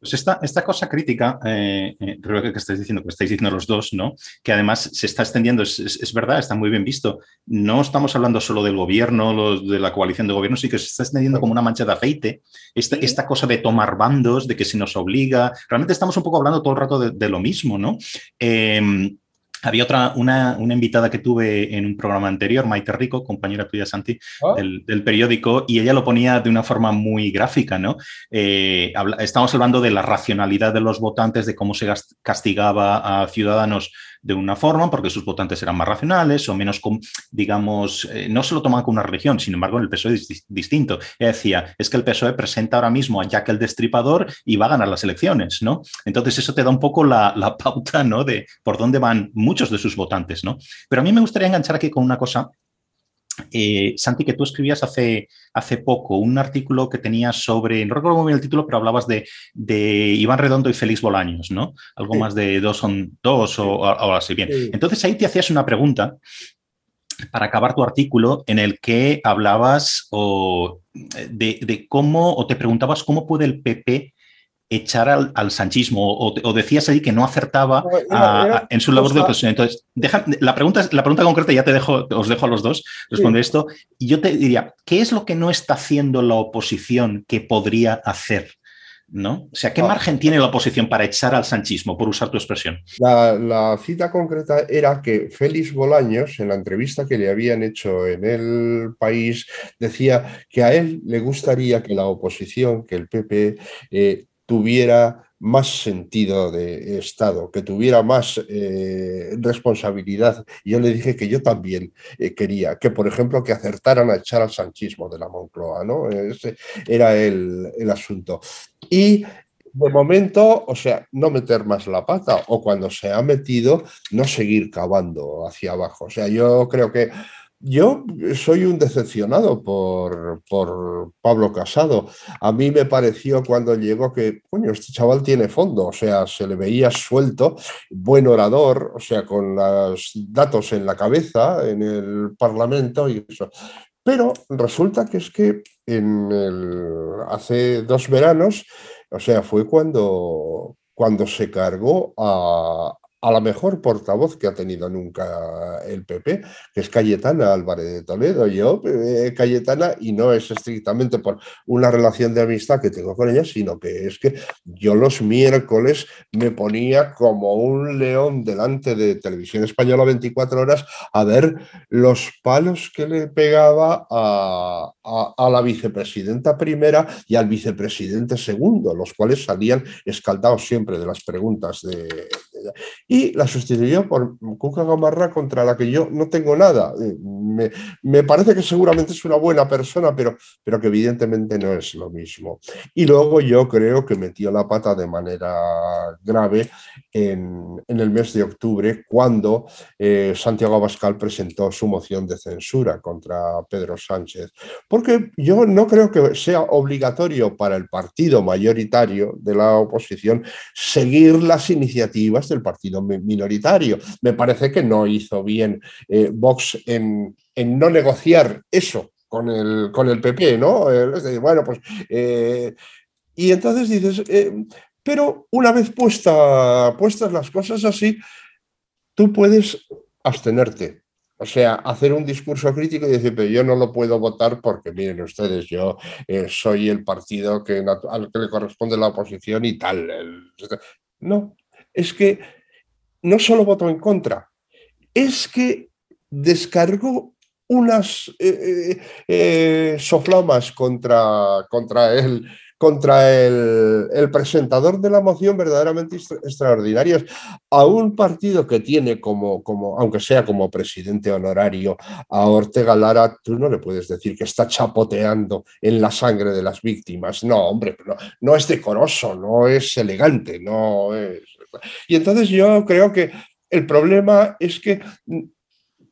Pues esta, esta cosa crítica, eh, eh que estáis diciendo, que estáis diciendo los dos, ¿no? Que además se está extendiendo, es, es, verdad, está muy bien visto. No estamos hablando solo del gobierno, de la coalición de gobierno, sí que se está extendiendo como una mancha de aceite. Esta, esta cosa de tomar bandos, de que se nos obliga. Realmente estamos un poco hablando todo el rato de, de lo mismo, ¿no? Eh, había otra, una, una, invitada que tuve en un programa anterior, Maite Rico, compañera tuya, Santi, ah. del, periódico, y ella lo ponía de una forma muy gráfica, ¿no? Eh, estamos hablando de la racionalidad de los votantes, de cómo se castigaba a ciudadanos de una forma, porque sus votantes eran más racionales o menos, digamos, eh, no se lo tomaban como una religión, sin embargo, en el PSOE es distinto. Decía, es que el PSOE presenta ahora mismo a Jack el Destripador y va a ganar las elecciones, ¿no? Entonces eso te da un poco la, la pauta, ¿no? De por dónde van muchos de sus votantes, ¿no? Pero a mí me gustaría enganchar aquí con una cosa eh, Santi, que tú escribías hace, hace poco un artículo que tenías sobre, no recuerdo muy bien el título, pero hablabas de, Iván Redondo y Félix Bolaños, ¿no? Algo más de dos son dos o, algo así. Bien. Entonces ahí te hacías una pregunta para acabar tu artículo en el que hablabas de, de, cómo, o te preguntabas cómo puede el PP echar al, sanchismo o, decías ahí que no acertaba en su labor de oposición. Entonces, deja, la, pregunta, la pregunta concreta ya te dejo, os dejo a los dos responder esto. Y yo te diría, ¿qué es lo que no está haciendo la oposición que podría hacer? ¿No? O sea, ¿qué ah. margen tiene la oposición para echar al sanchismo, por usar tu expresión? La, la, cita concreta era que Félix Bolaños, en la entrevista que le habían hecho en el país, decía que a él le gustaría que la oposición, que el PP, eh, tuviera más sentido de Estado, que tuviera más eh, responsabilidad. Yo le dije que yo también eh, quería, que por ejemplo, que acertaran a echar al sanchismo de la Moncloa, ¿no? Ese era el, el asunto. Y de momento, o sea, no meter más la pata o cuando se ha metido, no seguir cavando hacia abajo. O sea, yo creo que yo soy un decepcionado por, por, Pablo Casado. A mí me pareció cuando llegó que, coño, este chaval tiene fondo, o sea, se le veía suelto, buen orador, o sea, con los datos en la cabeza en el Parlamento y eso. Pero resulta que es que en el, hace dos veranos, o sea, fue cuando, cuando se cargó a, a la mejor portavoz que ha tenido nunca el PP, que es Cayetana Álvarez de Toledo. Yo, eh, Cayetana, y no es estrictamente por una relación de amistad que tengo con ella, sino que es que yo los miércoles me ponía como un león delante de Televisión Española 24 horas a ver los palos que le pegaba a, a la vicepresidenta primera y al vicepresidente segundo, los cuales salían escaldados siempre de las preguntas de y la sustituyó por Cuca Gamarra contra la que yo no tengo nada. Eh, me, parece que seguramente es una buena persona, pero, pero que evidentemente no es lo mismo. Y luego yo creo que metió la pata de manera grave en, el mes de octubre cuando eh, Santiago Abascal presentó su moción de censura contra Pedro Sánchez. Porque yo no creo que sea obligatorio para el partido mayoritario de la oposición seguir las iniciativas del partido minoritario. Me parece que no hizo bien eh, Vox en, no negociar eso con el, con el PP, ¿no? Eh, bueno, pues... Eh, y entonces dices, pero una vez puesta, puestas las cosas así, tú puedes abstenerte. O sea, hacer un discurso crítico y decir, pero yo no lo puedo votar porque, miren ustedes, yo soy el partido al que le corresponde la oposición y tal. No, es que no solo votó en contra, es que descargó unas eh, eh, eh, soflamas contra, contra él contra el, presentador de la moción verdaderamente extraordinarios a un partido que tiene como, como, aunque sea como presidente honorario, a Ortega Lara, tú no le puedes decir que está chapoteando en la sangre de las víctimas. No, hombre, no, no es decoroso, no es elegante, no es... Y entonces yo creo que el problema es que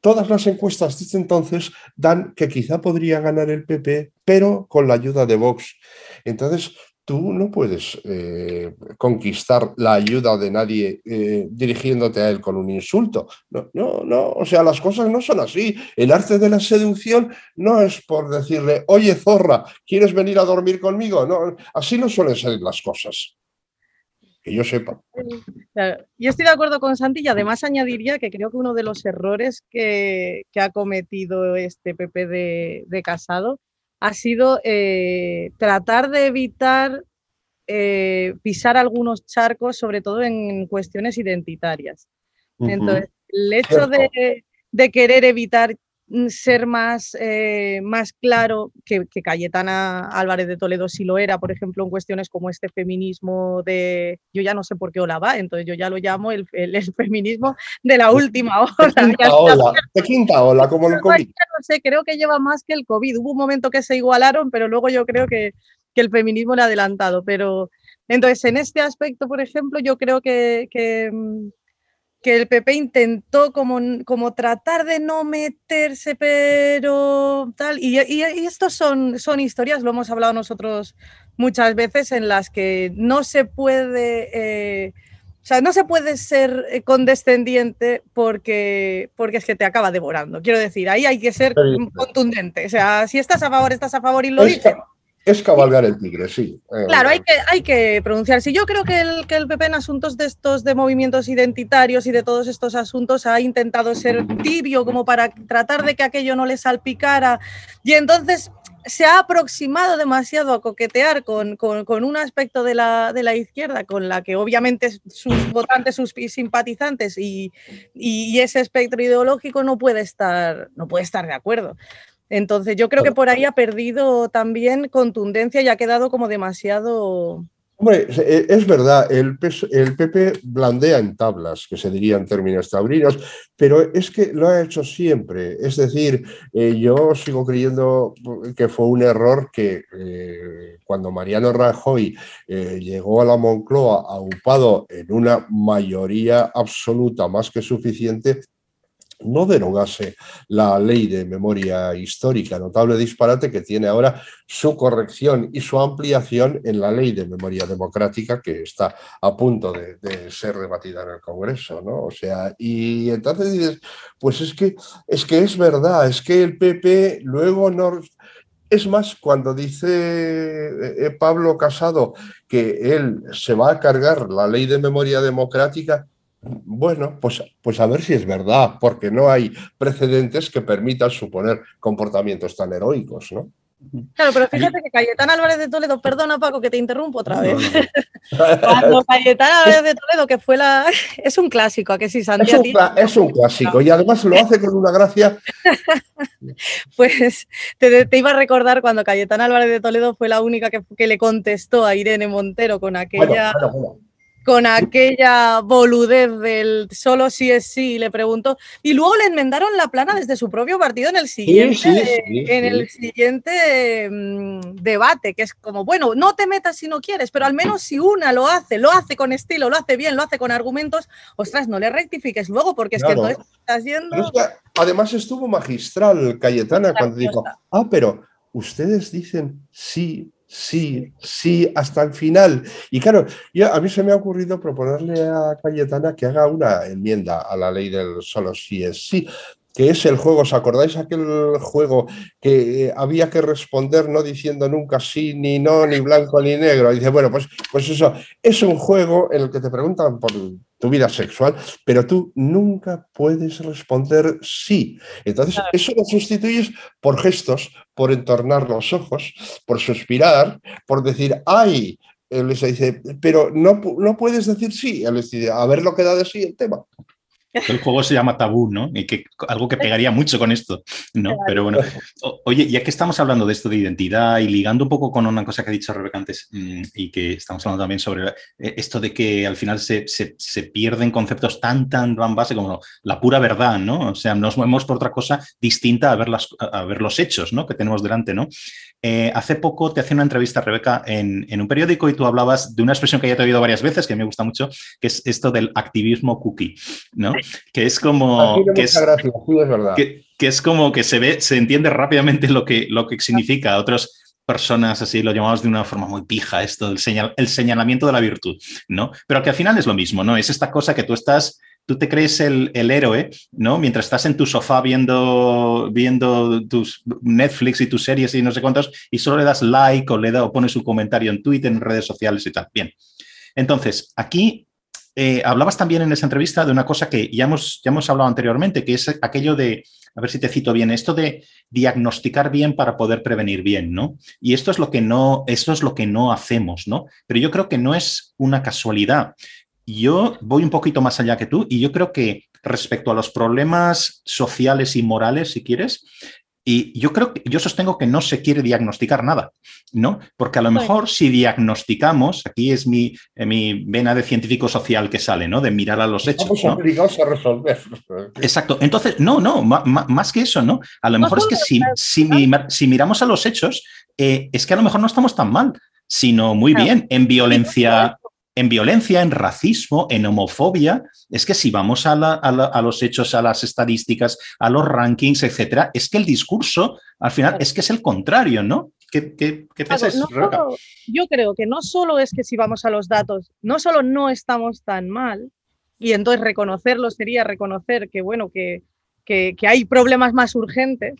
todas las encuestas desde entonces dan que quizá podría ganar el PP, pero con la ayuda de Vox. Entonces, tú no puedes eh, conquistar la ayuda de nadie eh, dirigiéndote a él con un insulto. No, no, no, o sea, las cosas no son así. El arte de la seducción no es por decirle, oye, zorra, ¿quieres venir a dormir conmigo? No, así no suelen ser las cosas que yo sepa. yo estoy de acuerdo con Santi y además añadiría que creo que uno de los errores que, ha cometido este PP de, Casado ha sido eh, tratar de evitar eh, pisar algunos charcos, sobre todo en cuestiones identitarias. Entonces, el hecho de, de, querer evitar ser más, eh, más claro que, Cayetana Álvarez de Toledo sí lo era, por ejemplo, en cuestiones como este feminismo de, yo ya no sé por qué ola va, entonces yo ya lo llamo el, feminismo de la última ola. De quinta ola, de quinta ola como el COVID. No sé, creo que lleva más que el COVID. Hubo un momento que se igualaron, pero luego yo creo que, que el feminismo le ha adelantado. Pero entonces, en este aspecto, por ejemplo, yo creo que, que mm, que el PP intentó como, como tratar de no meterse, pero tal. Y, y, estos son, son historias, lo hemos hablado nosotros muchas veces, en las que no se puede. Eh, o sea, no se puede ser eh, condescendiente porque, porque es que te acaba devorando. Quiero decir, ahí hay que ser contundente. O sea, si estás a favor, estás a favor y lo dices. Es cabalgar el tigre, sí. Eh, claro, hay que, hay que pronunciarse. Yo creo que el, que el PP en asuntos de estos de movimientos identitarios y de todos estos asuntos ha intentado ser tibio como para tratar de que aquello no le salpicara. Y entonces se ha aproximado demasiado a coquetear con, un aspecto de la, de la, izquierda, con la que obviamente sus votantes, sus simpatizantes y, y, ese espectro ideológico no puede estar, no puede estar de acuerdo. Entonces yo creo que por ahí ha perdido también contundencia y ha quedado como demasiado... Hombre, e, es verdad, el, el PP blandea en tablas, que se diría en términos taurinos, pero es que lo ha hecho siempre. Es decir, eh, yo sigo creyendo que fue un error que eh, cuando Mariano Rajoy eh, llegó a la Moncloa aupado en una mayoría absoluta más que suficiente, no derogase la ley de memoria histórica, notable disparate que tiene ahora su corrección y su ampliación en la ley de memoria democrática que está a punto de, ser debatida en el Congreso, ¿no? O sea, y entonces dices, pues es que es que es verdad, es que el PP luego no es más, cuando dice eh, eh, Pablo Casado que él se va a cargar la ley de memoria democrática, Bueno, pues, pues a ver si es verdad, porque no hay precedentes que permitan suponer comportamientos tan heroicos, ¿no? Claro, pero fíjate que Cayetán Álvarez de Toledo, perdona Paco que te interrumpo otra vez. Cuando Cayetán Álvarez de Toledo, que fue la. Es un clásico, ¿a que sí, Santiago? Es, un, clásico y además lo hace con una gracia. pues te, iba a recordar cuando Cayetán Álvarez de Toledo fue la única que, le contestó a Irene Montero con aquella con aquella boludez del solo sí es sí, le preguntó. Y luego le enmendaron la plana desde su propio partido en el siguiente, en el siguiente mm, debate, que es como, bueno, no te metas si no quieres, pero al menos si una lo hace, lo hace con estilo, lo hace bien, lo hace con argumentos, ostras, no le rectifiques luego, porque es que no estás yendo. además estuvo magistral Cayetana cuando dijo, ah, pero ustedes dicen sí sí, sí, hasta el final. Y claro, a mí se me ha ocurrido proponerle a Cayetana que haga una enmienda a la ley del solo sí es sí, que es el juego, ¿os acordáis aquel juego que había que responder no diciendo nunca sí, ni no, ni blanco, ni negro? dice, bueno, pues, pues eso, es un juego en el que te preguntan por tu vida sexual, pero tú nunca puedes responder sí. Entonces, eso lo sustituyes por gestos, por entornar los ojos, por suspirar, por decir, ay, él les dice, pero no, no puedes decir sí. Él les dice, a ver lo que da de sí el tema. El juego se llama Tabú, ¿no? Y que algo que pegaría mucho con esto, ¿no? Pero bueno, oye, ya que estamos hablando de esto de identidad y ligando un poco con una cosa que ha dicho Rebeca antes mm, y que estamos hablando también sobre eh, esto de que al final se, pierden conceptos tan, tan, tan base como la pura verdad, ¿no? O sea, nos movemos por otra cosa distinta a ver, las, a ver los hechos, ¿no? Que tenemos delante, ¿no? Eh, hace poco te hacía una entrevista, Rebeca, en, en, un periódico y tú hablabas de una expresión que ya te he oído varias veces, que me gusta mucho, que es esto del activismo cookie, ¿no? Que es como... que es, Que, es como que se ve, se entiende rápidamente lo que, lo que significa. Otras personas así lo llamamos de una forma muy pija, esto, el, señal, el señalamiento de la virtud, ¿no? Pero que al final es lo mismo, ¿no? Es esta cosa que tú estás tú te crees el, héroe, ¿no? Mientras estás en tu sofá viendo, viendo tus Netflix y tus series y no sé cuántos, y solo le das like o le da, o pones un comentario en Twitter, en redes sociales y tal. Bien. Entonces, aquí eh, hablabas también en esa entrevista de una cosa que ya hemos, ya hemos hablado anteriormente, que es aquello de, a ver si te cito bien, esto de diagnosticar bien para poder prevenir bien, ¿no? Y esto es lo que no, esto es lo que no hacemos, ¿no? Pero yo creo que no es una casualidad yo voy un poquito más allá que tú y yo creo que respecto a los problemas sociales y morales, si quieres, y yo creo que yo sostengo que no se quiere diagnosticar nada, ¿no? Porque a lo mejor si diagnosticamos, aquí es mi, eh, mi vena de científico social que sale, ¿no? De mirar a los hechos. Estamos obligados a resolver. Exacto. Entonces, no, no, más que eso, ¿no? A lo mejor es que si, si, miramos a los hechos, eh, es que a lo mejor no estamos tan mal, sino muy bien en violencia en violencia, en racismo, en homofobia. Es que si vamos a, los hechos, a las estadísticas, a los rankings, etcétera, es que el discurso, al final, es que es el contrario, ¿no? ¿Qué, qué, Yo creo que no solo es que si vamos a los datos, no solo no estamos tan mal, y entonces reconocerlo sería reconocer que, bueno, que, que hay problemas más urgentes,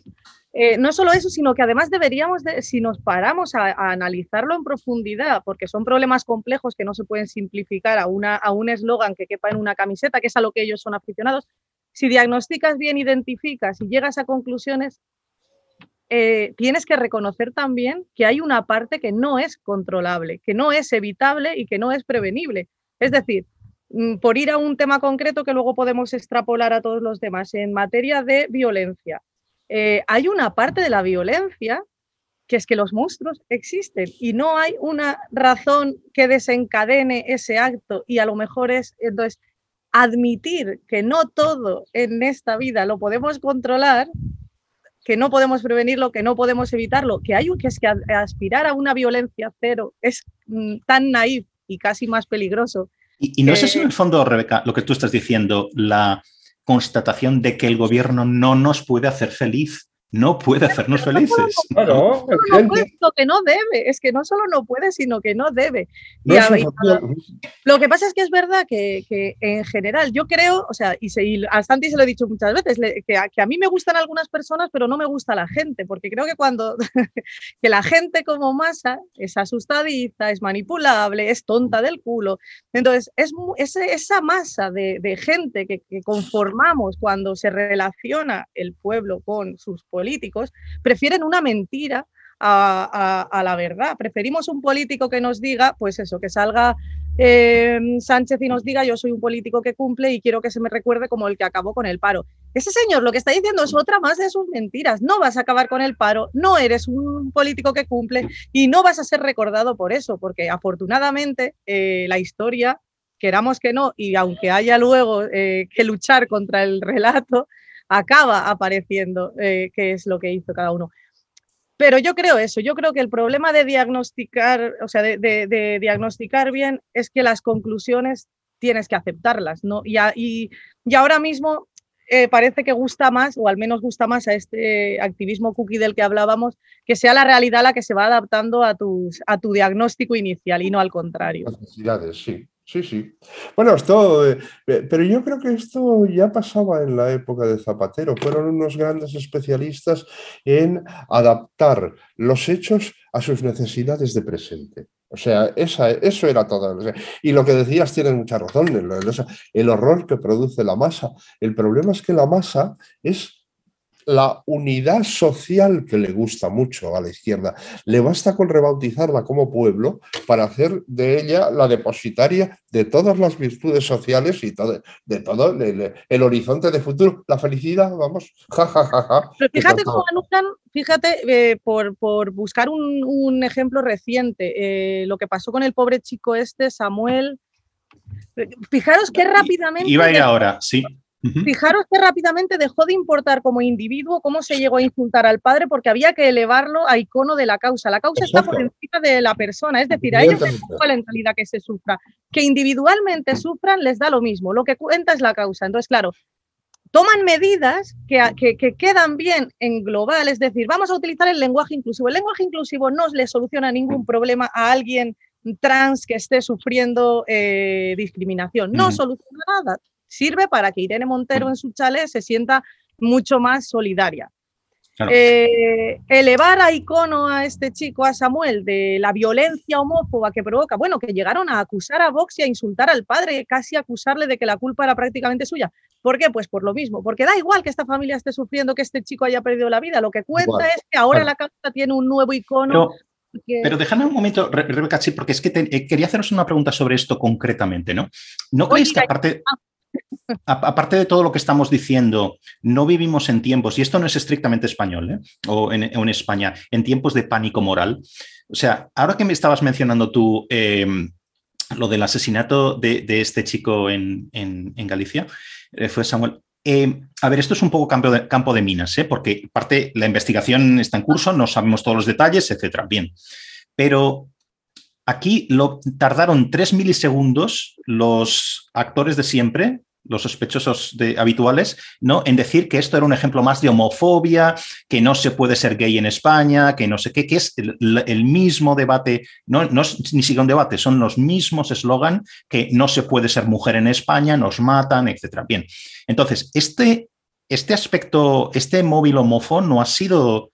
eh, no solo eso, sino que además deberíamos, si nos paramos a, analizarlo en profundidad, porque son problemas complejos que no se pueden simplificar a, una, a un eslogan que quepa en una camiseta, que es a lo que ellos son aficionados, si diagnosticas bien, identificas y llegas a conclusiones, eh, tienes que reconocer también que hay una parte que no es controlable, que no es evitable y que no es prevenible. Es decir, mm, por ir a un tema concreto que luego podemos extrapolar a todos los demás, en materia de violencia, eh, hay una parte de la violencia que es que los monstruos existen y no hay una razón que desencadene ese acto y a lo mejor es entonces admitir que no todo en esta vida lo podemos controlar, que no podemos prevenirlo, que no podemos evitarlo, que hay que es que aspirar a una violencia cero es mm, tan naif y casi más peligroso. Y, no sé si en el fondo, Rebeca, lo que tú estás diciendo, la, constatación de que el gobierno no nos puede hacer feliz no puede hacernos felices. No, no, puede, lo que no debe, es que no solo no puede, sino que no debe. lo que pasa es que es verdad que, en general yo creo, o sea, y, se, a Santi se lo he dicho muchas veces, que, a, mí me gustan algunas personas, pero no me gusta la gente, porque creo que cuando que la gente como masa es asustadiza, es manipulable, es tonta del culo. Entonces, es, esa masa de, de gente que, que conformamos cuando se relaciona el pueblo con sus políticos, prefieren una mentira a, la verdad. Preferimos un político que nos diga, pues eso, que salga em, Sánchez y nos diga yo soy un político que cumple y quiero que se me recuerde como el que acabó con el paro. Ese señor lo que está diciendo es otra más de sus mentiras. No vas a acabar con el paro, no eres un político que cumple y no vas a ser recordado por eso, porque afortunadamente eh, la historia, queramos que no, y aunque haya luego eh, que luchar contra el relato, acaba apareciendo eh, qué es lo que hizo cada uno. Pero yo creo eso, yo creo que el problema de diagnosticar, o sea, de, diagnosticar bien es que las conclusiones tienes que aceptarlas, ¿no? Y, y, ahora mismo eh, parece que gusta más, o al menos gusta más a este activismo cookie del que hablábamos, que sea la realidad la que se va adaptando a, tus, a tu diagnóstico inicial y no al contrario. Necesidades, sí. Sí, sí. Bueno, esto, eh, pero yo creo que esto ya pasaba en la época de Zapatero. Fueron unos grandes especialistas en adaptar los hechos a sus necesidades de presente. O sea, esa, eso era todo. Y lo que decías tiene mucha razón. el horror que produce la masa. El problema es que la masa es la unidad social que le gusta mucho a la izquierda. Le basta con rebautizarla como pueblo para hacer de ella la depositaria de todas las virtudes sociales y de todo el, horizonte de futuro. La felicidad, vamos, ja, Pero fíjate cómo anuncian, fíjate, eh, por, buscar un, ejemplo reciente, eh, lo que pasó con el pobre chico este, Samuel. Fijaros qué rápidamente... Iba a ir ahora, sí. Fijaros que rápidamente dejó de importar como individuo cómo se llegó a insultar al padre porque había que elevarlo a icono de la causa. La causa está por encima de la persona, es decir, a ellos les da la mentalidad que se sufra. Que individualmente sufran les da lo mismo, lo que cuenta es la causa. Entonces, claro, toman medidas que, que, quedan bien en global, es decir, vamos a utilizar el lenguaje inclusivo. El lenguaje inclusivo no le soluciona ningún problema a alguien trans que esté sufriendo eh, discriminación, no soluciona nada sirve para que Irene Montero en su chalet se sienta mucho más solidaria. Eh, elevar a icono a este chico, a Samuel, de la violencia homófoba que provoca, bueno, que llegaron a acusar a Vox y a insultar al padre, casi acusarle de que la culpa era prácticamente suya. ¿Por qué? Pues por lo mismo, porque da igual que esta familia esté sufriendo, que este chico haya perdido la vida, lo que cuenta es que ahora la causa tiene un nuevo icono. Pero, déjame un momento, Rebeca, porque es que eh, quería haceros una pregunta sobre esto concretamente, ¿no? ¿No creéis que aparte... Ah, Aparte de todo lo que estamos diciendo, no vivimos en tiempos, y esto no es estrictamente español, ¿eh? o, en, España, en tiempos de pánico moral. O sea, ahora que me estabas mencionando tú em, lo del asesinato de, este chico en, Galicia, eh, fue Samuel. Em, a ver, esto es un poco campo de, campo de minas, ¿eh? porque parte la investigación está en curso, no sabemos todos los detalles, etcétera. Bien, pero Aquí lo, tardaron tres milisegundos los actores de siempre, los sospechosos habituales, ¿no? en decir que esto era un ejemplo más de homofobia, que no se puede ser gay en España, que no sé qué, que es el, mismo debate, no, no es ni siquiera un debate, son los mismos eslogan que no se puede ser mujer en España, nos matan, etc. Bien, entonces, este, este aspecto, este móvil homófono no ha sido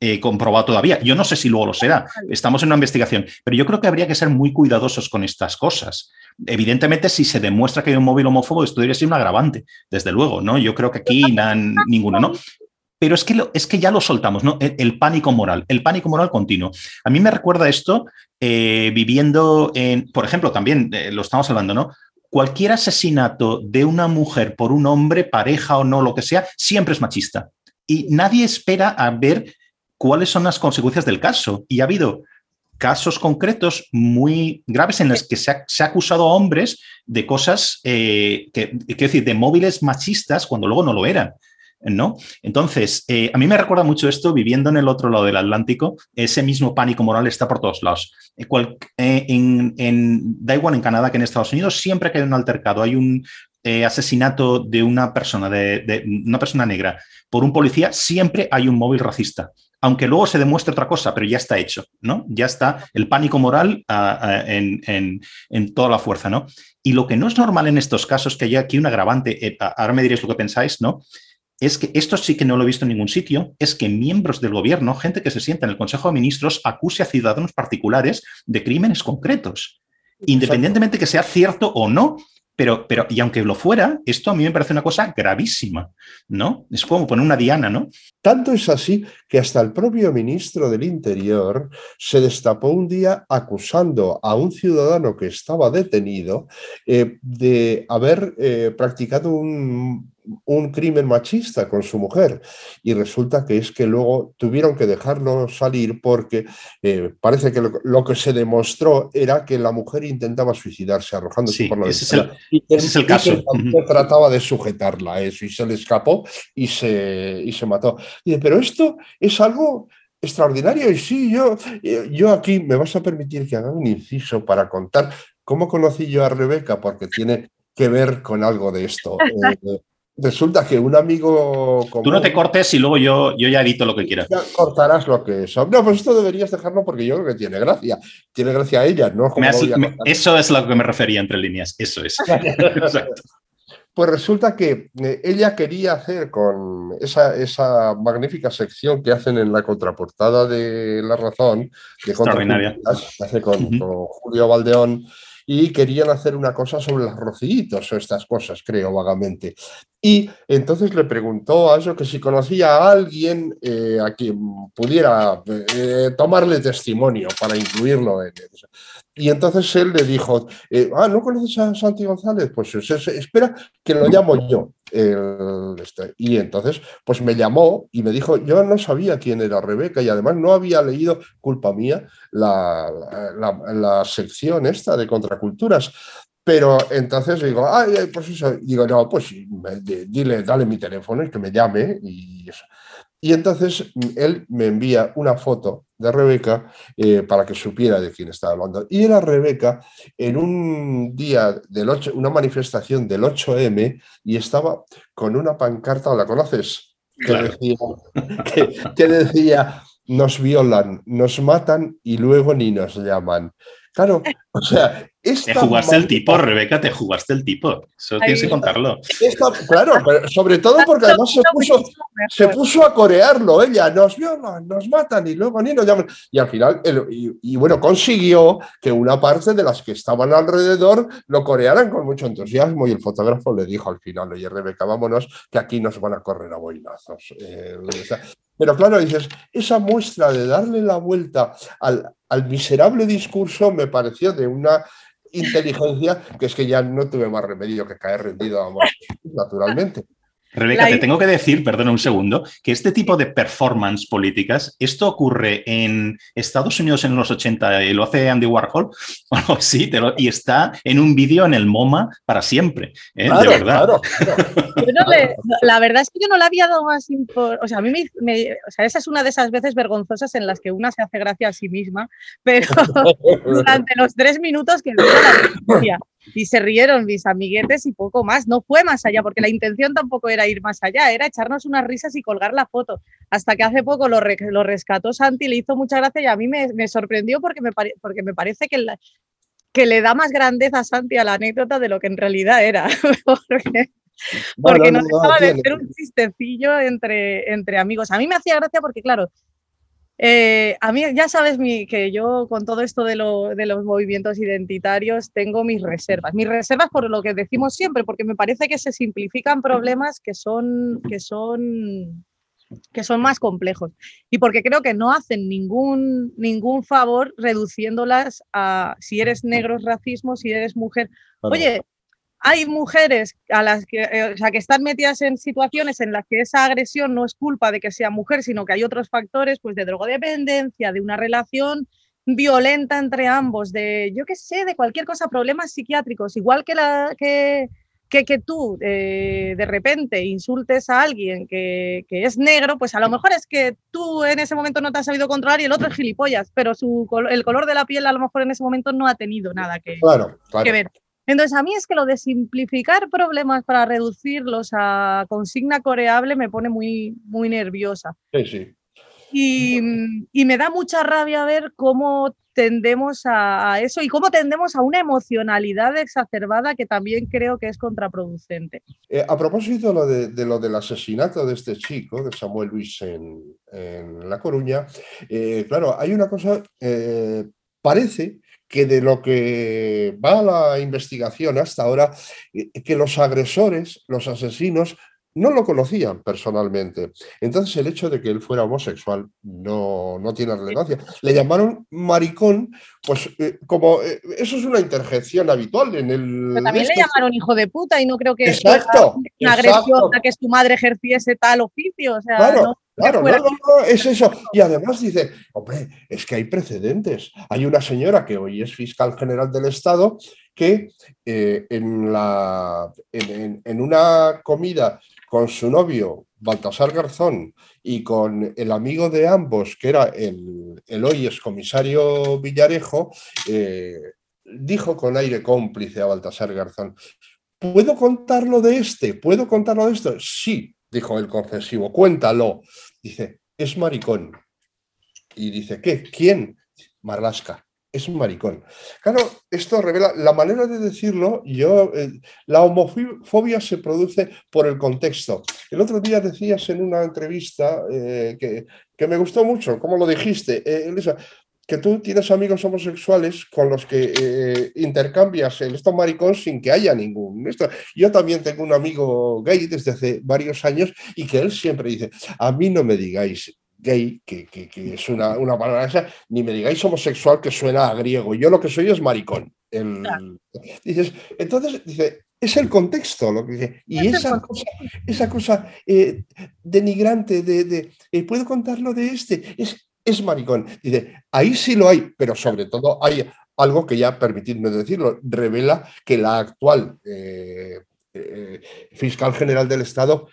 eh, comprobado todavía. Yo no sé si luego lo será. Estamos en una investigación, pero yo creo que habría que ser muy cuidadosos con estas cosas. Evidentemente, si se demuestra que hay un móvil homófobo, esto debería ser un agravante, desde luego, ¿no? Yo creo que aquí ninguno, ¿no? Pero es que, es que ya lo soltamos, ¿no? El, pánico moral, el pánico moral continuo. A mí me recuerda esto eh, viviendo en, por ejemplo, también eh, lo estamos hablando, ¿no? Cualquier asesinato de una mujer por un hombre, pareja o no, lo que sea, siempre es machista y nadie espera a ver cuáles son las consecuencias del caso. Y ha habido casos concretos muy graves en los que se ha, acusado a hombres de cosas, eh, que, quiero decir, de móviles machistas cuando luego no lo eran. ¿No? Entonces, eh, a mí me recuerda mucho esto viviendo en el otro lado del Atlántico, ese mismo pánico moral está por todos lados. Eh, en, en, da igual en Canadá que en Estados Unidos, siempre que hay un altercado, hay un, eh, asesinato de una persona, de, una persona negra por un policía, siempre hay un móvil racista. Aunque luego se demuestre otra cosa, pero ya está hecho, ¿no? Ya está el pánico moral ah, ah, en, toda la fuerza, ¿no? Y lo que no es normal en estos casos, que hay aquí un agravante, eh, ahora me diréis lo que pensáis, ¿no? es que esto sí que no lo he visto en ningún sitio, es que miembros del gobierno, gente que se sienta en el Consejo de Ministros, acuse a ciudadanos particulares de crímenes concretos, independientemente que sea cierto o no. Pero, pero, y aunque lo fuera, esto a mí me parece una cosa gravísima, ¿no? Es como poner una diana, ¿no? Tanto es así que hasta el propio ministro del Interior se destapó un día acusando a un ciudadano que estaba detenido eh, de haber eh, practicado un un crimen machista con su mujer y resulta que es que luego tuvieron que dejarlo salir porque eh, parece que lo, que se demostró era que la mujer intentaba suicidarse arrojándose por la ese es el, y ese es el caso. trataba de sujetarla a eso y se le escapó y se, y se mató. Y pero esto es algo extraordinario y sí, yo, yo aquí me vas a permitir que haga un inciso para contar cómo conocí yo a Rebeca porque tiene que ver con algo de esto. Eh, Resulta que un amigo. Tú no te cortes y luego yo, yo ya edito lo que quieras. Ya cortarás lo que es. No, pues esto deberías dejarlo porque yo creo que tiene gracia. Tiene gracia a ella, ¿no? eso es lo que me refería entre líneas. Eso es. Pues resulta que eh, ella quería hacer con esa, esa, magnífica sección que hacen en la contraportada de La Razón, de hace con, con Julio Valdeón y querían hacer una cosa sobre los rocillitos o estas cosas, creo vagamente. Y entonces le preguntó a eso que si conocía a alguien eh, a quien pudiera eh, tomarle testimonio para incluirlo en eso. Y entonces él le dijo, eh, ah, ¿no conoces a Santi González? Pues espera que lo llamo yo. Este. Y entonces, pues me llamó y me dijo, yo no sabía quién era Rebeca y además no había leído, culpa mía, la, la, sección esta de contraculturas. Pero entonces digo, ay, pues eso, digo, no, pues dile, dale mi teléfono y que me llame y eso. Y entonces mm, él me envía una foto de Rebeca eh, para que supiera de quién estaba hablando. Y era Rebeca en un día, del 8, una manifestación del 8M y estaba con una pancarta, ¿la conoces? Que, decía, que decía, nos violan, nos matan y luego ni nos llaman. Claro, o sea, te jugaste el tipo, Rebeca, te jugaste el tipo. Eso tienes que contarlo. claro, pero sobre todo porque además se puso, se puso a corearlo ella. Nos violan, nos matan y luego ni nos llaman. Y al final, y, bueno, consiguió que una parte de las que estaban alrededor lo corearan con mucho entusiasmo. Y el fotógrafo le dijo al final, oye, Rebeca, vámonos, que aquí nos van a correr a boinazos. Eh, pero claro, dices, esa muestra de darle la vuelta al, al miserable discurso me pareció de una inteligencia que es que ya no tuve más remedio que caer rendido, amor, naturalmente. Rebeca, te tengo que decir, perdona un segundo, que este tipo de performance políticas, esto ocurre en Estados Unidos en los 80 y lo hace Andy Warhol, así, y está en un vídeo en el MoMA para siempre, ¿eh? de verdad. la verdad es que yo no le había dado más importancia, o sea, a mí me, o sea, esa es una de esas veces vergonzosas en las que una se hace gracia a sí misma, pero durante los tres minutos que la y se rieron mis amiguetes y poco más. No fue más allá, porque la intención tampoco era ir más allá, era echarnos unas risas y colgar la foto. Hasta que hace poco lo, lo rescató Santi, le hizo mucha gracia y a mí me, me sorprendió porque me, porque me parece que, que le da más grandeza a Santi a la anécdota de lo que en realidad era. porque, no, dejaba de ser un chistecillo entre, entre amigos. A mí me hacía gracia porque, claro, eh, a mí ya sabes que yo con todo esto de, los movimientos identitarios tengo mis reservas. Mis reservas por lo que decimos siempre, porque me parece que se simplifican problemas que son, que son, que son más complejos. Y porque creo que no hacen ningún, ningún favor reduciéndolas a si eres negro es racismo, si eres mujer. Oye, hay mujeres a las que, eh, o sea, que están metidas en situaciones en las que esa agresión no es culpa de que sea mujer, sino que hay otros factores pues, de drogodependencia, de una relación violenta entre ambos, de, yo qué sé, de cualquier cosa, problemas psiquiátricos, igual que, la, que, que, tú eh, de repente insultes a alguien que, que, es negro, pues a lo mejor es que tú en ese momento no te has sabido controlar y el otro es gilipollas, pero su, el color de la piel a lo mejor en ese momento no ha tenido nada que, que ver. Entonces, a mí es que lo de simplificar problemas para reducirlos a consigna coreable me pone muy, muy nerviosa. Sí, sí. Y, y, me da mucha rabia ver cómo tendemos a, eso y cómo tendemos a una emocionalidad exacerbada que también creo que es contraproducente. Eh, a propósito de, de, lo del asesinato de este chico, de Samuel Luis en, en La Coruña, eh, claro, hay una cosa, eh, parece que de lo que va la investigación hasta ahora, eh, que los agresores, los asesinos, no lo conocían personalmente. Entonces el hecho de que él fuera homosexual no, no tiene relevancia. Le llamaron maricón, pues eh, como eh, eso es una interjección habitual en el... Pero también le llamaron hijo de puta y no creo que exacto, una agresión a que su madre ejerciese tal oficio. O sea, claro. Claro, no, no, es eso. Y además dice, hombre, es que hay precedentes. Hay una señora que hoy es fiscal general del Estado que eh, en, la, en, en, una comida con su novio Baltasar Garzón y con el amigo de ambos, que era el, el hoy excomisario Villarejo, eh, dijo con aire cómplice a Baltasar Garzón, ¿puedo contarlo de este? ¿Puedo contarlo de esto? Sí, dijo el confesivo, cuéntalo. Dice, es maricón. Y dice, ¿qué? ¿Quién? Marlasca es un maricón. Claro, esto revela la manera de decirlo. Yo, eh, la homofobia se produce por el contexto. El otro día decías en una entrevista eh, que, que, me gustó mucho, ¿cómo lo dijiste, eh, Elisa? Que tú tienes amigos homosexuales con los que intercambias el esto maricón sin que haya ningún. Esto. Yo también tengo un amigo gay desde hace varios años y que él siempre dice: A mí no me digáis gay, que, que, que es una, una, palabra esa, ni me digáis homosexual que suena a griego. Yo lo que soy es maricón. El, claro. Dices, entonces, dice, es el contexto lo que Y es esa cosa, esa cosa eh, denigrante de, de eh, ¿puedo contarlo de este? Es, es maricón. Dice, ahí sí lo hay, pero sobre todo hay algo que ya, permitidme decirlo, revela que la actual eh, fiscal general del Estado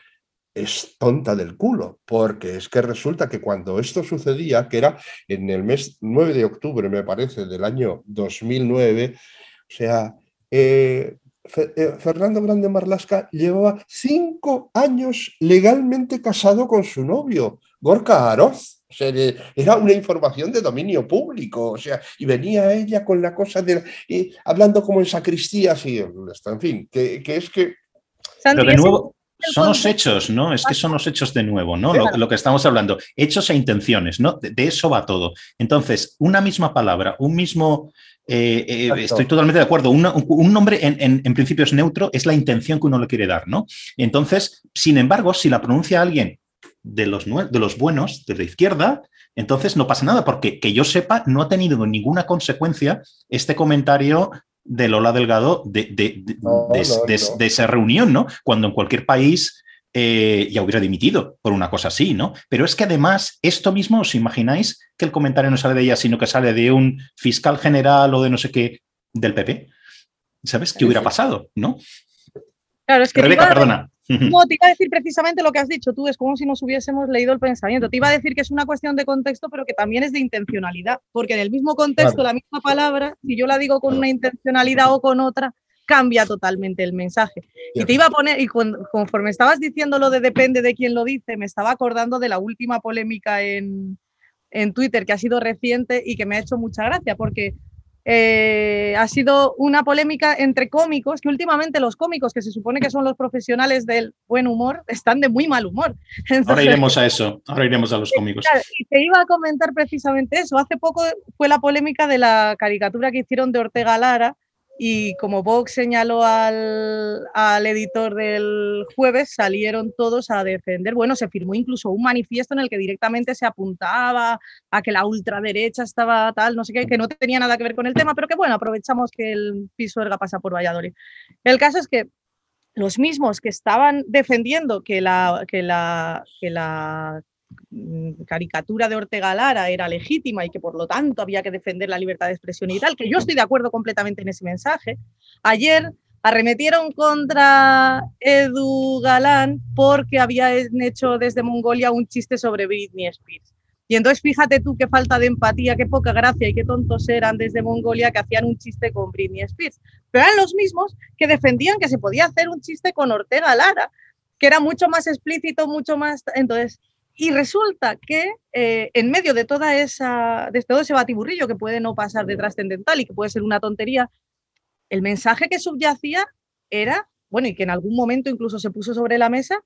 es tonta del culo, porque es que resulta que cuando esto sucedía, que era en el mes 9 de octubre, me parece, del año 2009, o sea, eh, eh, Fernando Grande Marlasca llevaba cinco años legalmente casado con su novio, Gorka Aroz. O sea, era una información de dominio público, o sea, y venía ella con la cosa de, eh, hablando como en sacristías y, en fin, que, que es que... Pero de nuevo, son los hechos, ¿no? Es que son los hechos de nuevo, ¿no? Lo, lo que estamos hablando. Hechos e intenciones, ¿no? De, de, eso va todo. Entonces, una misma palabra, un mismo. Eh, eh, estoy totalmente de acuerdo. Una, un nombre en, en, en, principio es neutro, es la intención que uno le quiere dar, ¿no? Entonces, sin embargo, si la pronuncia alguien de los, de los buenos, de la izquierda, entonces no pasa nada, porque que yo sepa, no ha tenido ninguna consecuencia este comentario de Lola Delgado de, de, de, no, no, no. de, esa reunión, ¿no? Cuando en cualquier país eh, ya hubiera dimitido por una cosa así, ¿no? Pero es que además, esto mismo, ¿os imagináis que el comentario no sale de ella, sino que sale de un fiscal general o de no sé qué del PP? ¿Sabes? ¿Qué hubiera pasado, no? Claro, es que Rebeca, iba, perdona. No, te iba a decir precisamente lo que has dicho tú, es como si nos hubiésemos leído el pensamiento. Te iba a decir que es una cuestión de contexto, pero que también es de intencionalidad, porque en el mismo contexto, claro. la misma palabra, si yo la digo con una intencionalidad o con otra, cambia totalmente el mensaje. Y te iba a poner, y conforme estabas diciendo lo de depende de quién lo dice, me estaba acordando de la última polémica en, en Twitter que ha sido reciente y que me ha hecho mucha gracia, porque eh, ha sido una polémica entre cómicos, que últimamente los cómicos, que se supone que son los profesionales del buen humor, están de muy mal humor. Entonces, ahora iremos a eso, ahora iremos a los cómicos. Y te iba a comentar precisamente eso. Hace poco fue la polémica de la caricatura que hicieron de Ortega Lara, y como Vox señaló al, al, editor del jueves, salieron todos a defender. Bueno, se firmó incluso un manifiesto en el que directamente se apuntaba a que la ultraderecha estaba tal, no sé qué, que no tenía nada que ver con el tema, pero que bueno, aprovechamos que el Pisuerga pasa por Valladolid. El caso es que los mismos que estaban defendiendo que la, que la, que la caricatura de Ortega Lara era legítima y que por lo tanto había que defender la libertad de expresión y tal, que yo estoy de acuerdo completamente en ese mensaje. Ayer arremetieron contra Edu Galán porque había hecho desde Mongolia un chiste sobre Britney Spears. Y entonces fíjate tú qué falta de empatía, qué poca gracia y qué tontos eran desde Mongolia que hacían un chiste con Britney Spears. Pero eran los mismos que defendían que se podía hacer un chiste con Ortega Lara, que era mucho más explícito, mucho más... Entonces, y resulta que eh, en medio de, toda esa, de todo ese batiburrillo que puede no pasar de trascendental y que puede ser una tontería, el mensaje que subyacía era, bueno, y que en algún momento incluso se puso sobre la mesa,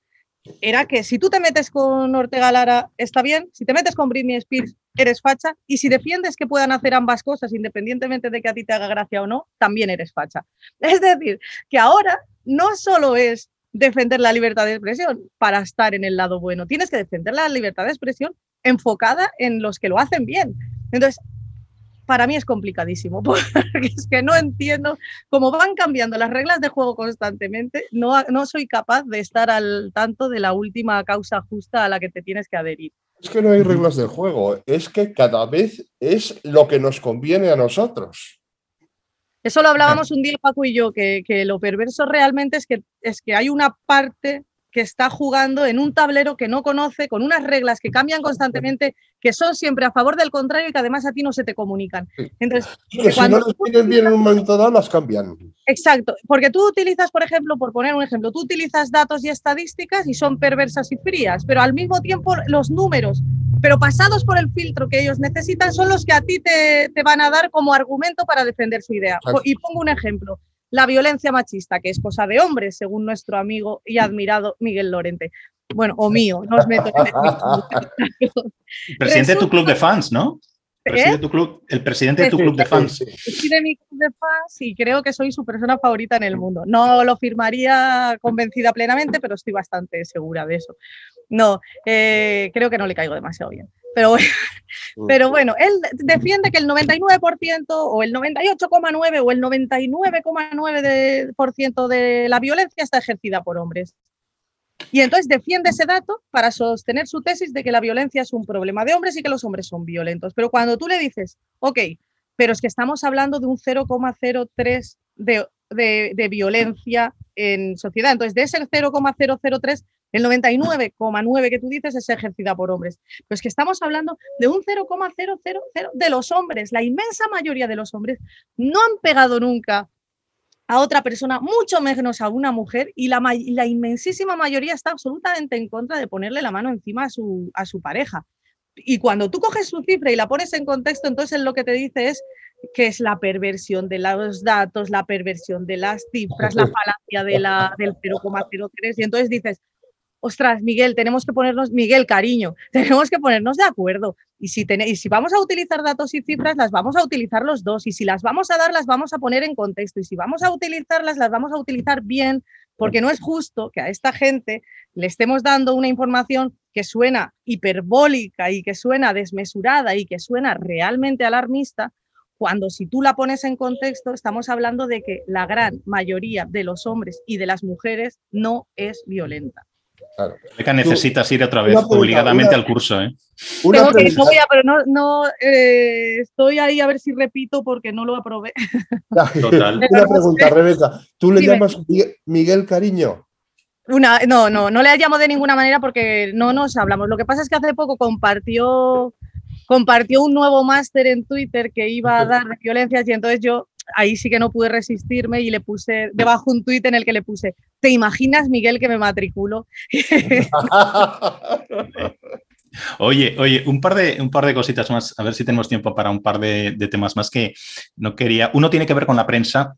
era que si tú te metes con Ortega Lara, está bien, si te metes con Britney Spears, eres facha, y si defiendes que puedan hacer ambas cosas, independientemente de que a ti te haga gracia o no, también eres facha. Es decir, que ahora no solo es defender la libertad de expresión para estar en el lado bueno, tienes que defender la libertad de expresión enfocada en los que lo hacen bien. Entonces, para mí es complicadísimo, porque es que no entiendo cómo van cambiando las reglas de juego constantemente, no, no soy capaz de estar al tanto de la última causa justa a la que te tienes que adherir. Es que no hay reglas de juego, es que cada vez es lo que nos conviene a nosotros. Eso lo hablábamos un día, Paco y yo, que, que lo perverso realmente es que, es que hay una parte que está jugando en un tablero que no conoce, con unas reglas que cambian constantemente, que son siempre a favor del contrario y que además a ti no se te comunican. Entonces, que si no les vienen bien en un momento dado, las cambian. Exacto, porque tú utilizas, por ejemplo, por poner un ejemplo, tú utilizas datos y estadísticas y son perversas y frías, pero al mismo tiempo los números, pero pasados por el filtro que ellos necesitan, son los que a ti te, te van a dar como argumento para defender su idea. Y pongo un ejemplo la violencia machista, que es cosa de hombres, según nuestro amigo y admirado Miguel Lorente. Bueno, o mío, no os meto en el Presidente de tu club de fans, ¿no? ¿Eh? tu club, el presidente de tu club de fans. Sí, de mi club de fans y creo que soy su persona favorita en el mundo. No lo firmaría convencida plenamente, pero estoy bastante segura de eso. No, eh, creo que no le caigo demasiado bien. Pero bueno, pero bueno, él defiende que el 99% o el 98,9 o el 99,9% de la violencia está ejercida por hombres. Y entonces defiende ese dato para sostener su tesis de que la violencia es un problema de hombres y que los hombres son violentos. Pero cuando tú le dices, ok, pero es que estamos hablando de un 0,03 de, de, violencia en sociedad, entonces de ese 0,003 el 99,9 que tú dices es ejercida por hombres. Pero es que estamos hablando de un 0,000 de los hombres. La inmensa mayoría de los hombres no han pegado nunca a otra persona, mucho menos a una mujer, y la, la inmensísima mayoría está absolutamente en contra de ponerle la mano encima a su, a su pareja. Y cuando tú coges su cifra y la pones en contexto, entonces lo que te dice es que es la perversión de los datos, la perversión de las cifras, la falacia de la, del 0,03. Y entonces dices, ostras, Miguel, tenemos que ponernos, Miguel, cariño, tenemos que ponernos de acuerdo. Y si, vamos a utilizar datos y cifras, las vamos a utilizar los dos. Y si las vamos a dar, las vamos a poner en contexto. Y si vamos a utilizarlas, las vamos a utilizar bien, porque no es justo que a esta gente le estemos dando una información que suena hiperbólica y que suena desmesurada y que suena realmente alarmista, cuando si tú la pones en contexto, estamos hablando de que la gran mayoría de los hombres y de las mujeres no es violenta. Claro. necesitas ir otra vez obligadamente al curso. ¿eh? Tengo que ir, pero no, no eh, estoy ahí a ver si repito porque no lo aprobé. Total. Una pregunta, Rebeca. ¿Tú le llamas Miguel Cariño? Una, no, no, no le llamo de ninguna manera porque no nos hablamos. Lo que pasa es que hace poco compartió, compartió un nuevo máster en Twitter que iba a dar violencias y entonces yo ahí sí que no pude resistirme y le puse debajo un tuit en el que le puse, ¿te imaginas, Miguel, que me matriculo? Oye, oye, un par, de, un par de cositas más, a ver si tenemos tiempo para un par de, temas más que no quería. Uno tiene que ver con la prensa.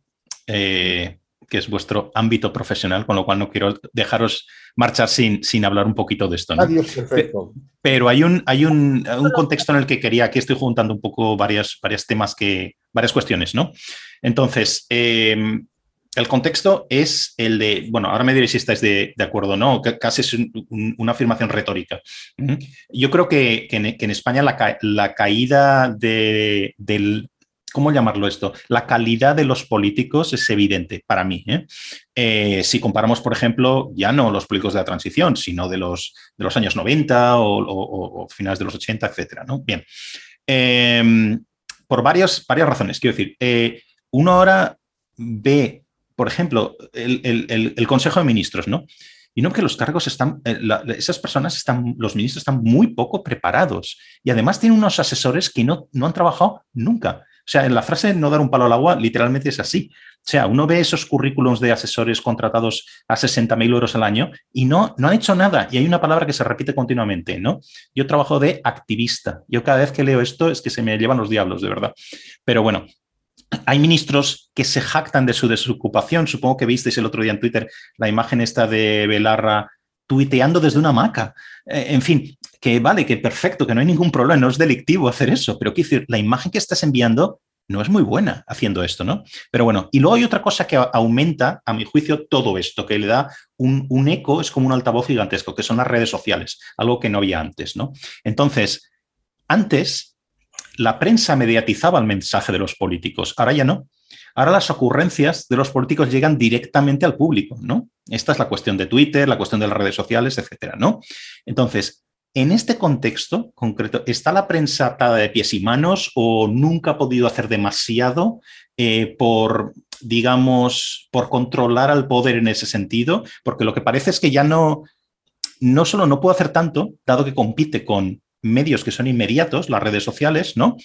Eh, que es vuestro ámbito profesional, con lo cual no quiero dejaros marchar sin, sin hablar un poquito de esto. Adiós, perfecto. Pero hay un, hay un, contexto en el que quería, aquí estoy juntando un poco varios temas que, varias cuestiones, ¿no? Entonces, em, el contexto es el de, bueno, ahora me diréis si estáis de, acuerdo o no, casi es una afirmación retórica. Yo creo que, en, España la, caída del, ¿cómo llamarlo esto? La calidad de los políticos es evidente para mí. ¿eh? Eh, si comparamos, por ejemplo, ya no los políticos de la transición, sino de los, de los años 90 o, finales de los 80, etcétera. ¿no? Bien. Em, por varias, varias razones. Quiero decir, eh, uno ahora ve, por ejemplo, el, Consejo de Ministros, ¿no? Y no que los cargos están, eh, esas personas están, los ministros están muy poco preparados y además tienen unos asesores que no, no han trabajado nunca. O sea, en la frase no dar un palo al agua literalmente es así. O sea, uno ve esos currículums de asesores contratados a 60.000 euros al año y no, no han hecho nada. Y hay una palabra que se repite continuamente, ¿no? Yo trabajo de activista. Yo cada vez que leo esto es que se me llevan los diablos, de verdad. Pero bueno, hay ministros que se jactan de su desocupación. Supongo que visteis el otro día en Twitter la imagen esta de Belarra tuiteando desde una hamaca. Eh, en fin, que vale, que perfecto, que no hay ningún problema, no es delictivo hacer eso, pero quiero decir, la imagen que estás enviando no es muy buena haciendo esto, ¿no? Pero bueno, y luego hay otra cosa que aumenta, a mi juicio, todo esto, que le da un, eco, es como un altavoz gigantesco, que son las redes sociales, algo que no había antes, ¿no? Entonces, antes la prensa mediatizaba el mensaje de los políticos, ahora ya no. Ahora las ocurrencias de los políticos llegan directamente al público, ¿no? Esta es la cuestión de Twitter, la cuestión de las redes sociales, etcétera, ¿no? Entonces, en este contexto concreto, ¿está la prensa atada de pies y manos o nunca ha podido hacer demasiado eh, por, digamos, por controlar al poder en ese sentido? Porque lo que parece es que ya no, no solo no puede hacer tanto, dado que compite con medios que son inmediatos, las redes sociales, ¿no?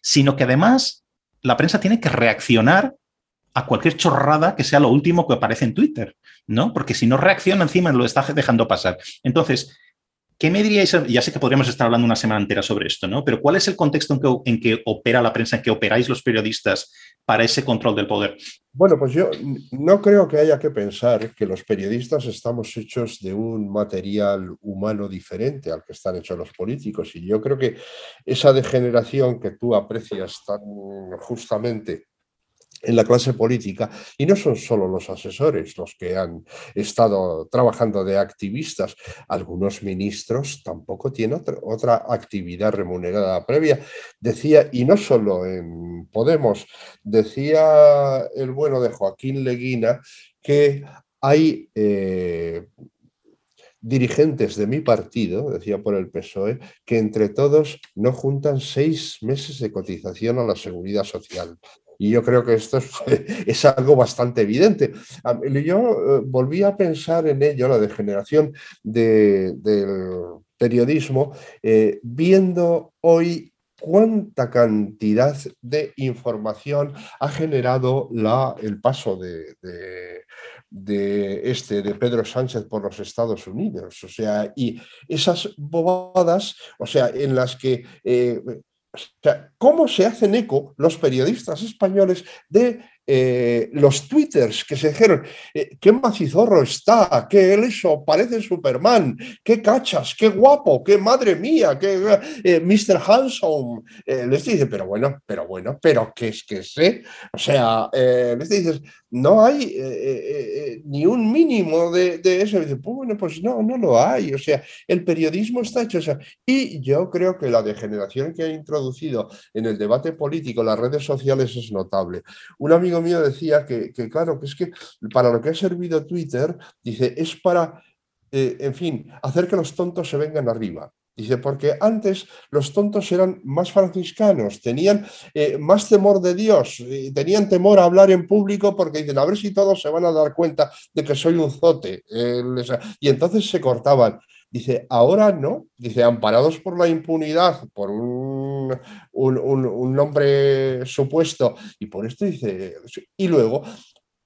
Sino que además la prensa tiene que reaccionar a cualquier chorrada que sea lo último que aparece en Twitter, ¿no? Porque si no reacciona encima lo está dejando pasar. Entonces, ¿Qué me diríais? Ya sé que podríamos estar hablando una semana entera sobre esto, ¿no? Pero ¿cuál es el contexto en que, opera la prensa, en que operáis los periodistas para ese control del poder? Bueno, pues yo no creo que haya que pensar que los periodistas estamos hechos de un material humano diferente al que están hechos los políticos. Y yo creo que esa degeneración que tú aprecias tan justamente en la clase política y no son solo los asesores los que han estado trabajando de activistas, algunos ministros tampoco tienen otra, actividad remunerada previa. Decía, y no solo en Podemos, decía el bueno de Joaquín Leguina que hay eh, dirigentes de mi partido, decía por el PSOE, que entre todos no juntan seis meses de cotización a la seguridad social. Y yo creo que esto es, algo bastante evidente. Yo eh, volví a pensar en ello, la degeneración del periodismo, eh, viendo hoy cuánta cantidad de información ha generado la, el paso de, de, este, de Pedro Sánchez por los Estados Unidos. O sea, y esas bobadas, o sea, en las que eh, o sea, ¿cómo se hacen eco los periodistas españoles de eh, los twitters que se dijeron, eh, qué macizorro está, qué eso, parece Superman, qué cachas, qué guapo, qué madre mía, qué eh, Mr. Handsome. les dice, pero bueno, pero bueno, pero qué es que sé. O sea, les dices, no hay ni un mínimo de, eso. Dice, pues bueno, pues no, no lo hay. O sea, el periodismo está hecho. y yo creo que la degeneración que ha introducido en el debate político las redes sociales es notable. Un amigo mío decía que, claro, que es que para lo que ha servido Twitter, dice, es para, eh, en fin, hacer que los tontos se vengan arriba. Dice, porque antes los tontos eran más franciscanos, tenían eh, más temor de Dios, tenían temor a hablar en público porque dicen, a ver si todos se van a dar cuenta de que soy un zote. Eh, y entonces se cortaban. Dice, ahora no, dice, amparados por la impunidad, por un, un, nombre supuesto, y por esto dice, y luego,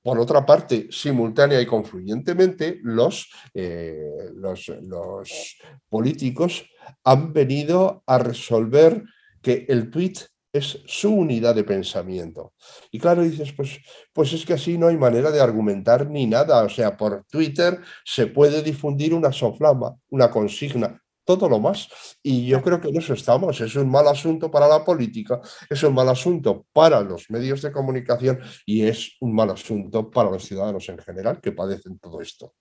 por otra parte, simultánea y confluyentemente, los, eh, los, los políticos han venido a resolver que el tweet es su unidad de pensamiento. Y claro, dices, pues, pues es que así no hay manera de argumentar ni nada. O sea, por Twitter se puede difundir una soflama, una consigna, todo lo más. Y yo creo que en eso estamos. Es un mal asunto para la política, es un mal asunto para los medios de comunicación y es un mal asunto para los ciudadanos en general que padecen todo esto.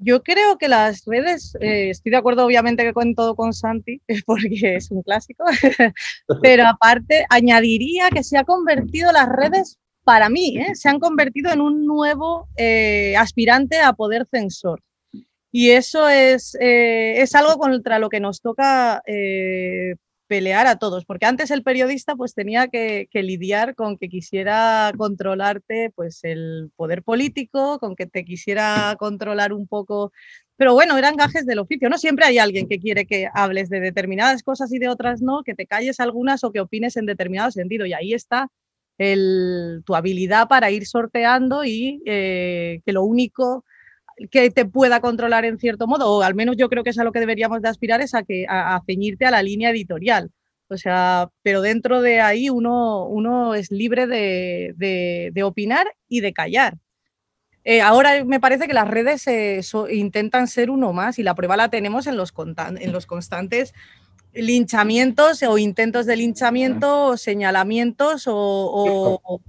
Yo creo que las redes, eh, estoy de acuerdo obviamente que con todo con Santi, porque es un clásico, pero aparte añadiría que se ha convertido las redes, para mí, ¿eh? se han convertido en un nuevo eh, aspirante a poder censor. Y eso es, es algo contra lo que nos toca pelear a todos, porque antes el periodista pues tenía que, lidiar con que quisiera controlarte pues el poder político, con que te quisiera controlar un poco Pero bueno, eran gajes del oficio. No siempre hay alguien que quiere que hables de determinadas cosas y de otras no, que te calles algunas o que opines en determinado sentido. Y ahí está tu habilidad para ir sorteando y eh, que lo único que te pueda controlar en cierto modo, o al menos yo creo que es a lo que deberíamos de aspirar, es a, que, a, ceñirte a la línea editorial. O sea, pero dentro de ahí uno, uno es libre de, opinar y de callar. Eh, ahora me parece que las redes intentan ser uno más y la prueba la tenemos en los, en los constantes linchamientos o intentos de linchamiento o señalamientos o, o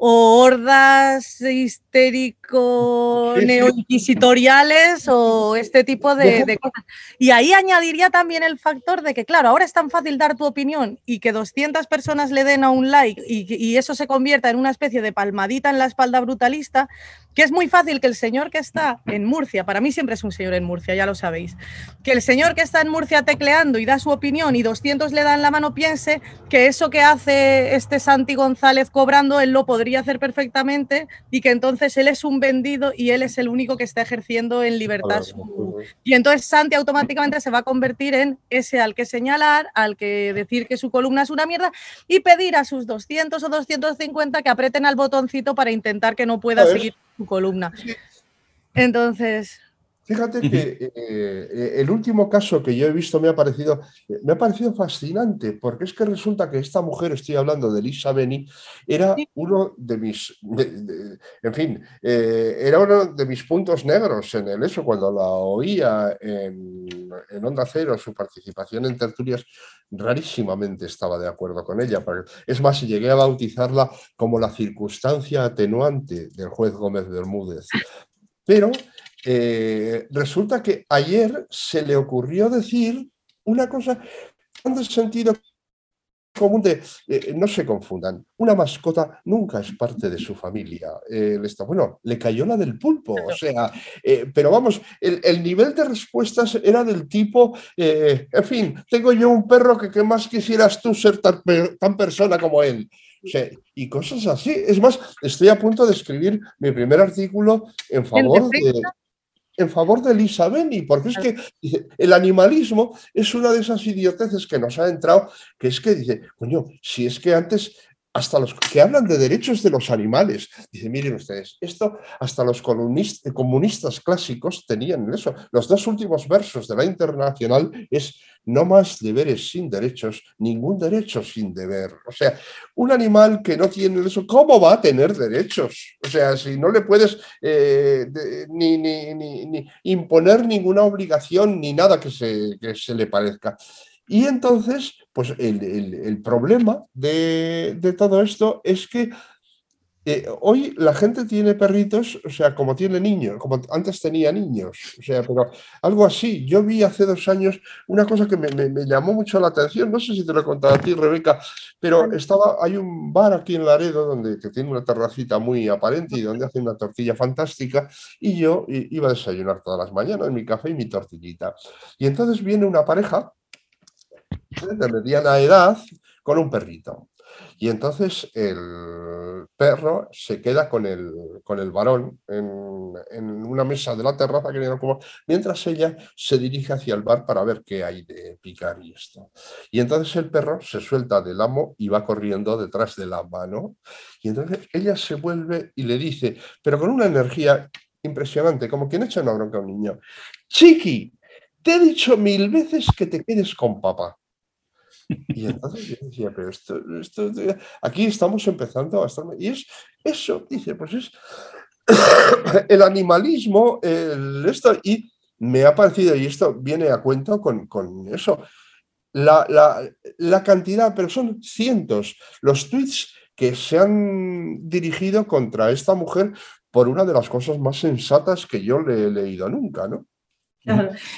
hordas histérico neoinquisitoriales o este tipo de, cosas. Y ahí añadiría también el factor de que, claro, ahora es tan fácil dar tu opinión y que 200 personas le den a un like y, y eso se convierta en una especie de palmadita en la espalda brutalista, que es muy fácil que el señor que está en Murcia, para mí siempre es un señor en Murcia, ya lo sabéis, que el señor que está en Murcia tecleando y da su opinión y 200 le dan la mano piense que eso que hace este Santi González cobrando, él lo podría hacer perfectamente y que entonces él es un vendido y él es el único que está ejerciendo en libertad su... Y entonces Santi automáticamente se va a convertir en ese al que señalar, al que decir que su columna es una mierda y pedir a sus 200 o 250 que aprieten al botoncito para intentar que no pueda seguir su columna. Entonces. Fíjate que eh, eh, el último caso que yo he visto me ha parecido, me ha parecido fascinante, porque es que resulta que esta mujer, estoy hablando de Lisa Beni, era uno de mis, en fin, eh, era uno de mis puntos negros en el eso, cuando la oía en, en Onda Cero, su participación en tertulias, rarísimamente estaba de acuerdo con ella. Es más, llegué a bautizarla como la circunstancia atenuante del juez Gómez Bermúdez. Pero eh, resulta que ayer se le ocurrió decir una cosa tan de sentido común de, eh, no se confundan, una mascota nunca es parte de su familia. Eh, bueno, le cayó la del pulpo, o sea, eh, pero vamos, el, nivel de respuestas era del tipo, en fin, tengo yo un perro que qué más quisieras tú ser tan, tan persona como él. y cosas así. Es más, estoy a punto de escribir mi primer artículo en favor de en favor de Lisa Beni, porque es que el animalismo es una de esas idioteces que nos ha entrado, que es que dice, coño, si es que antes hasta los que hablan de derechos de los animales. Dice, miren ustedes, esto hasta los comunistas clásicos tenían eso. Los dos últimos versos de la Internacional es no más deberes sin derechos, ningún derecho sin deber. O sea, un animal que no tiene eso, ¿cómo va a tener derechos? O sea, si no le puedes eh, ni, ni, imponer ninguna obligación ni nada que se, que se le parezca. Y entonces, pues el, problema de, todo esto es que eh, hoy la gente tiene perritos, o sea, como tiene niños, como antes tenía niños, o sea, pero algo así. Yo vi hace dos años una cosa que me, llamó mucho la atención, no sé si te lo he contado a ti, Rebeca, pero estaba, hay un bar aquí en Laredo donde que tiene una terracita muy aparente y donde hace una tortilla fantástica y yo iba a desayunar todas las mañanas mi café y mi tortillita. Y entonces viene una pareja de mediana edad con un perrito. Y entonces el perro se queda con el, con el varón en, una mesa de la terraza que como, mientras ella se dirige hacia el bar para ver qué hay de picar y esto. Y entonces el perro se suelta del amo y va corriendo detrás de la mano. Y entonces ella se vuelve y le dice, pero con una energía impresionante, como quien echa una bronca a un niño, Chiqui, te he dicho mil veces que te quedes con papá. Y entonces yo decía, pero esto, esto, aquí estamos empezando a estar... Y es eso, dice, pues es el animalismo, el esto, y me ha parecido, y esto viene a cuento con, con eso, la, la, la, cantidad, pero son cientos, los tweets que se han dirigido contra esta mujer por una de las cosas más sensatas que yo le he leído nunca, ¿no?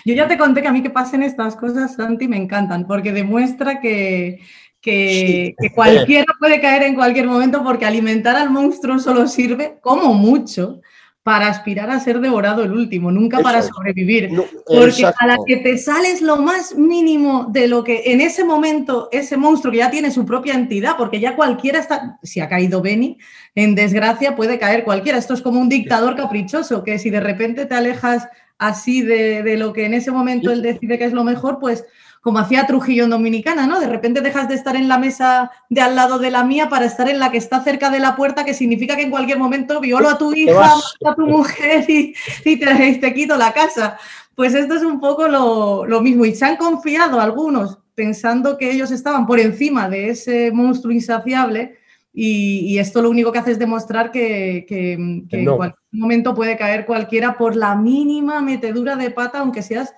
Yo ya te conté que a mí que pasen estas cosas, Santi, me encantan, porque demuestra que, que, cualquiera puede caer en cualquier momento, porque alimentar al monstruo solo sirve, como mucho, para aspirar a ser devorado el último, nunca para sobrevivir. porque a la que te sales lo más mínimo de lo que en ese momento ese monstruo que ya tiene su propia entidad, porque ya cualquiera está, si ha caído Benny, en desgracia puede caer cualquiera. Esto es como un dictador caprichoso, que si de repente te alejas así de, de lo que en ese momento él decide que es lo mejor, pues como hacía Trujillo en Dominicana, ¿no? De repente dejas de estar en la mesa de al lado de la mía para estar en la que está cerca de la puerta, que significa que en cualquier momento violo a tu hija, a tu mujer y, te, quito la casa. Pues esto es un poco lo, mismo. Y se han confiado algunos pensando que ellos estaban por encima de ese monstruo insaciable y, esto lo único que hace es demostrar que, en cualquier momento puede caer cualquiera por la mínima metedura de pata, aunque seas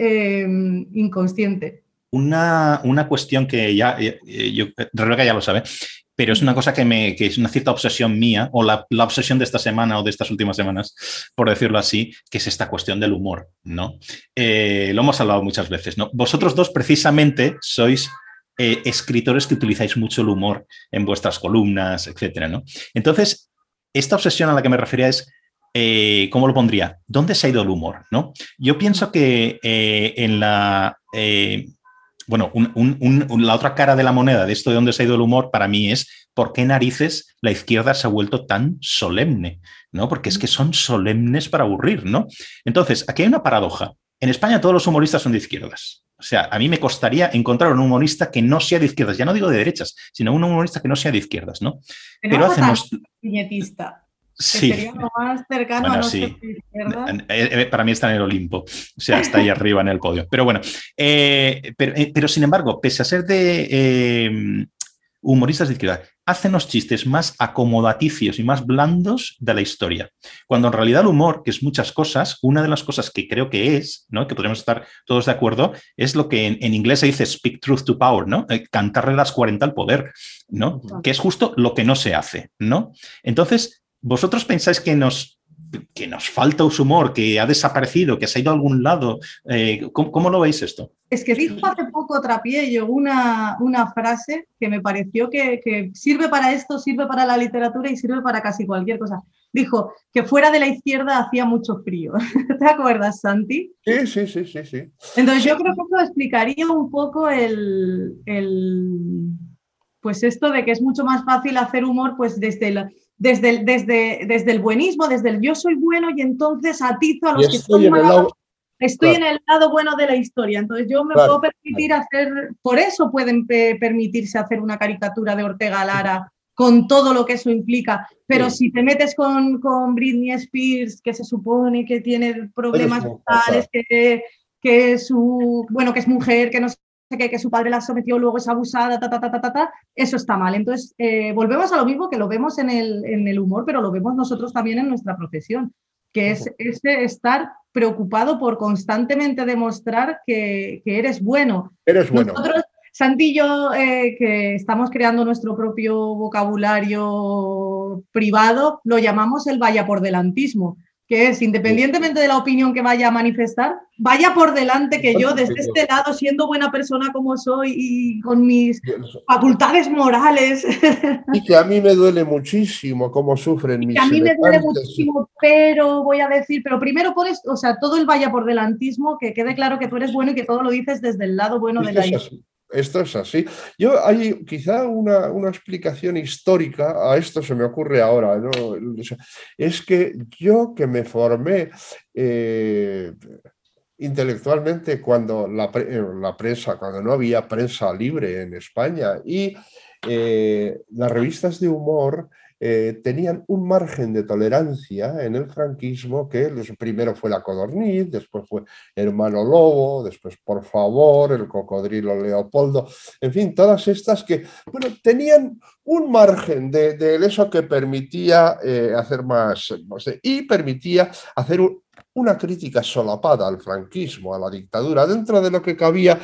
Em, inconsciente. Una, una, cuestión que ya, eh, eh, yo, Rebeca ya lo sabe, pero es una cosa que, me, que es una cierta obsesión mía, o la, la, obsesión de esta semana o de estas últimas semanas, por decirlo así, que es esta cuestión del humor, ¿no? Eh, lo hemos hablado muchas veces, ¿no? Vosotros dos precisamente sois escritores que utilizáis mucho el humor en vuestras columnas, etcétera, ¿no? Entonces, esta obsesión a la que me refería es eh, ¿cómo lo pondría? ¿Dónde se ha ido el humor? ¿no? Yo pienso que eh, en la... Eh, bueno, la otra cara de la moneda de esto de dónde se ha ido el humor para mí es por qué narices la izquierda se ha vuelto tan solemne, ¿no? Porque es que son solemnes para aburrir, ¿no? Entonces, aquí hay una paradoja. En España todos los humoristas son de izquierdas. O sea, a mí me costaría encontrar un humorista que no sea de izquierdas. Ya no digo de derechas, sino un humorista que no sea de izquierdas, ¿no? Pero, hacemos... Sí. Sería lo más cercano a sí. Eh, eh, para mí está en el Olimpo, o sea, está ahí arriba en el podio. Pero bueno, eh, pero, sin embargo, pese a ser de humoristas de izquierda, hacen los chistes más acomodaticios y más blandos de la historia. Cuando en realidad el humor, que es muchas cosas, una de las cosas que creo que es, ¿no? que podemos estar todos de acuerdo, es lo que en, inglés se dice speak truth to power, ¿no? cantarle las 40 al poder, ¿no? Que es justo lo que no se hace, ¿no? Entonces, ¿Vosotros pensáis que nos, que nos falta humor, que ha desaparecido, que se ha ido a algún lado? Eh, ¿cómo, lo veis esto? Es que dijo hace poco Trapiello una, una frase que me pareció que, sirve para esto, sirve para la literatura y sirve para casi cualquier cosa. Dijo que fuera de la izquierda hacía mucho frío. ¿Te acuerdas, Santi? Sí, sí, sí, sí. sí. Entonces yo creo que eso explicaría un poco el, el, pues esto de que es mucho más fácil hacer humor pues desde la desde el, desde, desde el buenismo, desde el yo soy bueno y entonces atizo a los que son malos. Estoy en el lado bueno de la historia, entonces yo me puedo permitir hacer, por eso pueden permitirse hacer una caricatura de Ortega Lara con todo lo que eso implica, pero si te metes con, con, Britney Spears, que se supone que tiene problemas mentales, que, que su, bueno, que es mujer, que no que, que su padre la sometió, luego es abusada, ta, ta, ta, ta, ta, eso está mal. Entonces, eh, volvemos a lo mismo que lo vemos en el, en el humor, pero lo vemos nosotros también en nuestra profesión, que es ese estar preocupado por constantemente demostrar que, que eres bueno. Eres bueno. Nosotros, Santi y yo, eh, que estamos creando nuestro propio vocabulario privado, lo llamamos el vaya por delantismo que es, independientemente de la opinión que vaya a manifestar, vaya por delante que yo desde este lado, siendo buena persona como soy y con mis facultades morales. Y que a mí me duele muchísimo cómo sufren mis que a mí me duele muchísimo, pero voy a decir, pero primero pones, o sea, todo el vaya por delantismo, que quede claro que tú eres bueno y que todo lo dices desde el lado bueno de la esto es así. Yo hay quizá una, explicación histórica a esto se me ocurre ahora. Es que yo que me formé eh, intelectualmente cuando la, eh, la, prensa, cuando no había prensa libre en España y eh, las revistas de humor eh, tenían un margen de tolerancia en el franquismo que primero fue la codorniz, después fue Hermano Lobo, después Por favor, el cocodrilo Leopoldo, en fin, todas estas que, bueno, tenían un margen de, eso que permitía eh, hacer más, y permitía hacer una crítica solapada al franquismo, a la dictadura, dentro de lo que cabía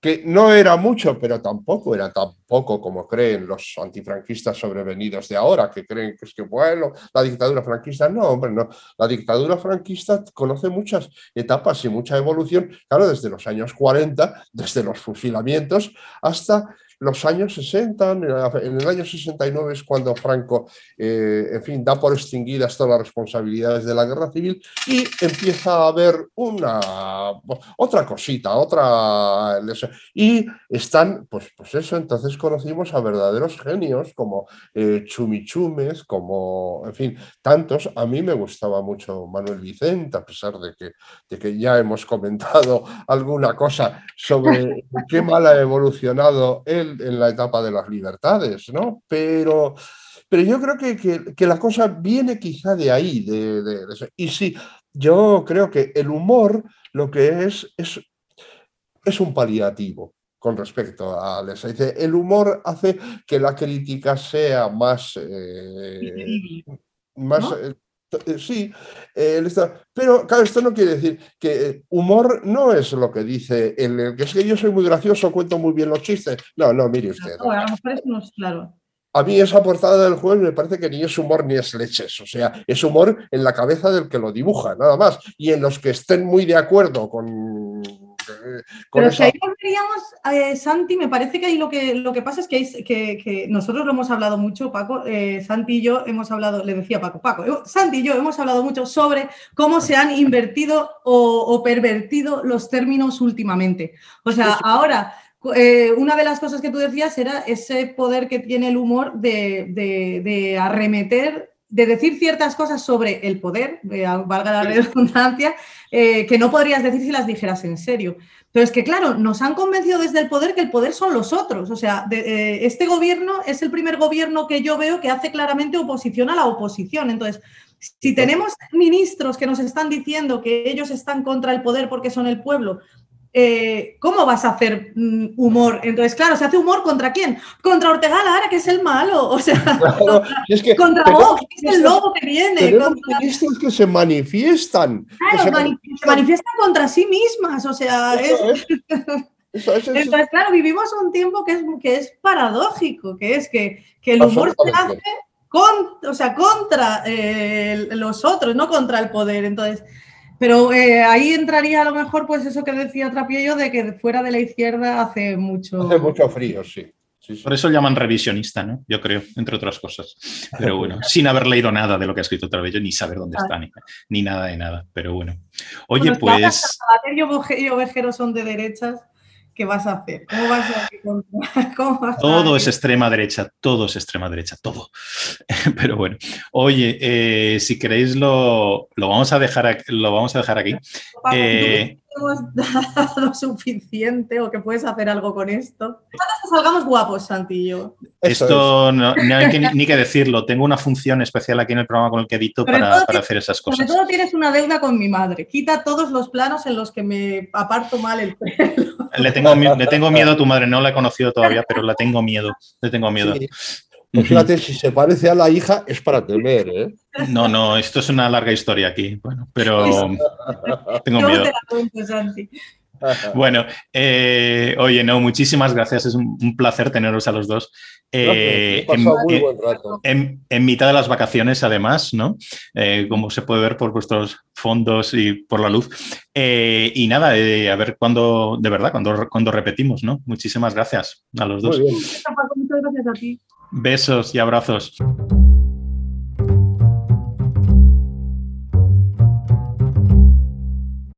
que no era mucho, pero tampoco era tan poco como creen los antifranquistas sobrevenidos de ahora, que creen que es que, bueno, la dictadura franquista, no, hombre, no. La dictadura franquista conoce muchas etapas y mucha evolución, claro, desde los años 40, desde los fusilamientos hasta los años 60, en el año 69 es cuando Franco, eh, en fin, da por extinguidas todas las responsabilidades de la guerra civil y empieza a haber una, otra cosita, otra... Y están, pues, pues eso, entonces conocimos a verdaderos genios como eh, Chumichumes, como, en fin, tantos. A mí me gustaba mucho Manuel Vicente, a pesar de que, de que ya hemos comentado alguna cosa sobre qué mal ha evolucionado él en la etapa de las libertades, ¿no? Pero, pero yo creo que, que, la cosa viene quizá de ahí. De, y sí, yo creo que el humor lo que es es, es un paliativo con respecto a les dice el humor hace que la crítica sea más eh, más eh, eh, sí, pero claro, esto no quiere decir que humor no es lo que dice el, que es que yo soy muy gracioso, cuento muy bien los chistes. No, no, mire usted. a lo mejor no es claro. A mí esa portada del juego me parece que ni es humor ni es leches, o sea, es humor en la cabeza del que lo dibuja, nada más. Y en los que estén muy de acuerdo con pero si ahí volveríamos, eh, Santi, me parece que ahí lo que, lo que pasa es que, que, nosotros lo hemos hablado mucho, Paco, eh, Santi y yo hemos hablado, le decía Paco, Paco, eh, Santi y yo hemos hablado mucho sobre cómo se han invertido o, pervertido los términos últimamente. O sea, ahora... una de las cosas que tú decías era ese poder que tiene el humor de, de arremeter de decir ciertas cosas sobre el poder, valga la redundancia, eh, que no podrías decir si las dijeras en serio. Pero es que, claro, nos han convencido desde el poder que el poder son los otros. O sea, eh, este gobierno es el primer gobierno que yo veo que hace claramente oposición a la oposición. Entonces, si tenemos ministros que nos están diciendo que ellos están contra el poder porque son el pueblo, eh, ¿cómo vas a hacer mm, humor? Entonces, claro, ¿se hace humor contra quién? Contra Ortega Lara, que es el malo, o sea, contra, Vox, que es el lobo que viene. Contra... que se manifiestan. Claro, se, manifiestan contra sí mismas, o sea, es... Entonces, claro, vivimos un tiempo que es, que es paradójico, que es que, que el humor se hace con, o sea, contra eh, los otros, no contra el poder. Entonces, pero eh, ahí entraría a lo mejor pues eso que decía Trapiello de que fuera de la izquierda hace mucho... Hace mucho frío, sí. Por eso llaman revisionista, ¿no? Yo creo, entre otras cosas. Pero bueno, sin haber leído nada de lo que ha escrito Trapiello, ni saber dónde está, ni, nada de nada. Pero bueno. Oye, pues... y Ovejero son de derechas ¿qué vas a hacer? ¿Cómo vas a, todo es extrema derecha, todo es extrema derecha, todo. Pero bueno, oye, eh, si queréis lo, vamos a dejar, lo vamos a dejar aquí. Eh, hemos dado suficiente o que puedes hacer algo con esto. salgamos guapos, Santillo. Esto no, hay que, ni, que decirlo. Tengo una función especial aquí en el programa con el que edito para, hacer esas cosas. Sobre todo tienes una deuda con mi madre. Quita todos los planos en los que me aparto mal el pelo. Le tengo, le tengo miedo a tu madre. No la he conocido todavía, pero la tengo miedo. Le tengo miedo. Pues fíjate, si se parece a la hija es para temer, ¿eh? No, no, esto es una larga historia aquí, bueno, pero tengo miedo. Bueno, eh, oye, no, muchísimas gracias, es un, placer teneros a los dos. Eh, en, en, mitad de las vacaciones, además, ¿no? Eh, como se puede ver por vuestros fondos y por la luz. y nada, a ver cuándo, de verdad, cuando, cuando repetimos, ¿no? Muchísimas gracias a los dos. Muchas gracias a ti. Besos y abrazos.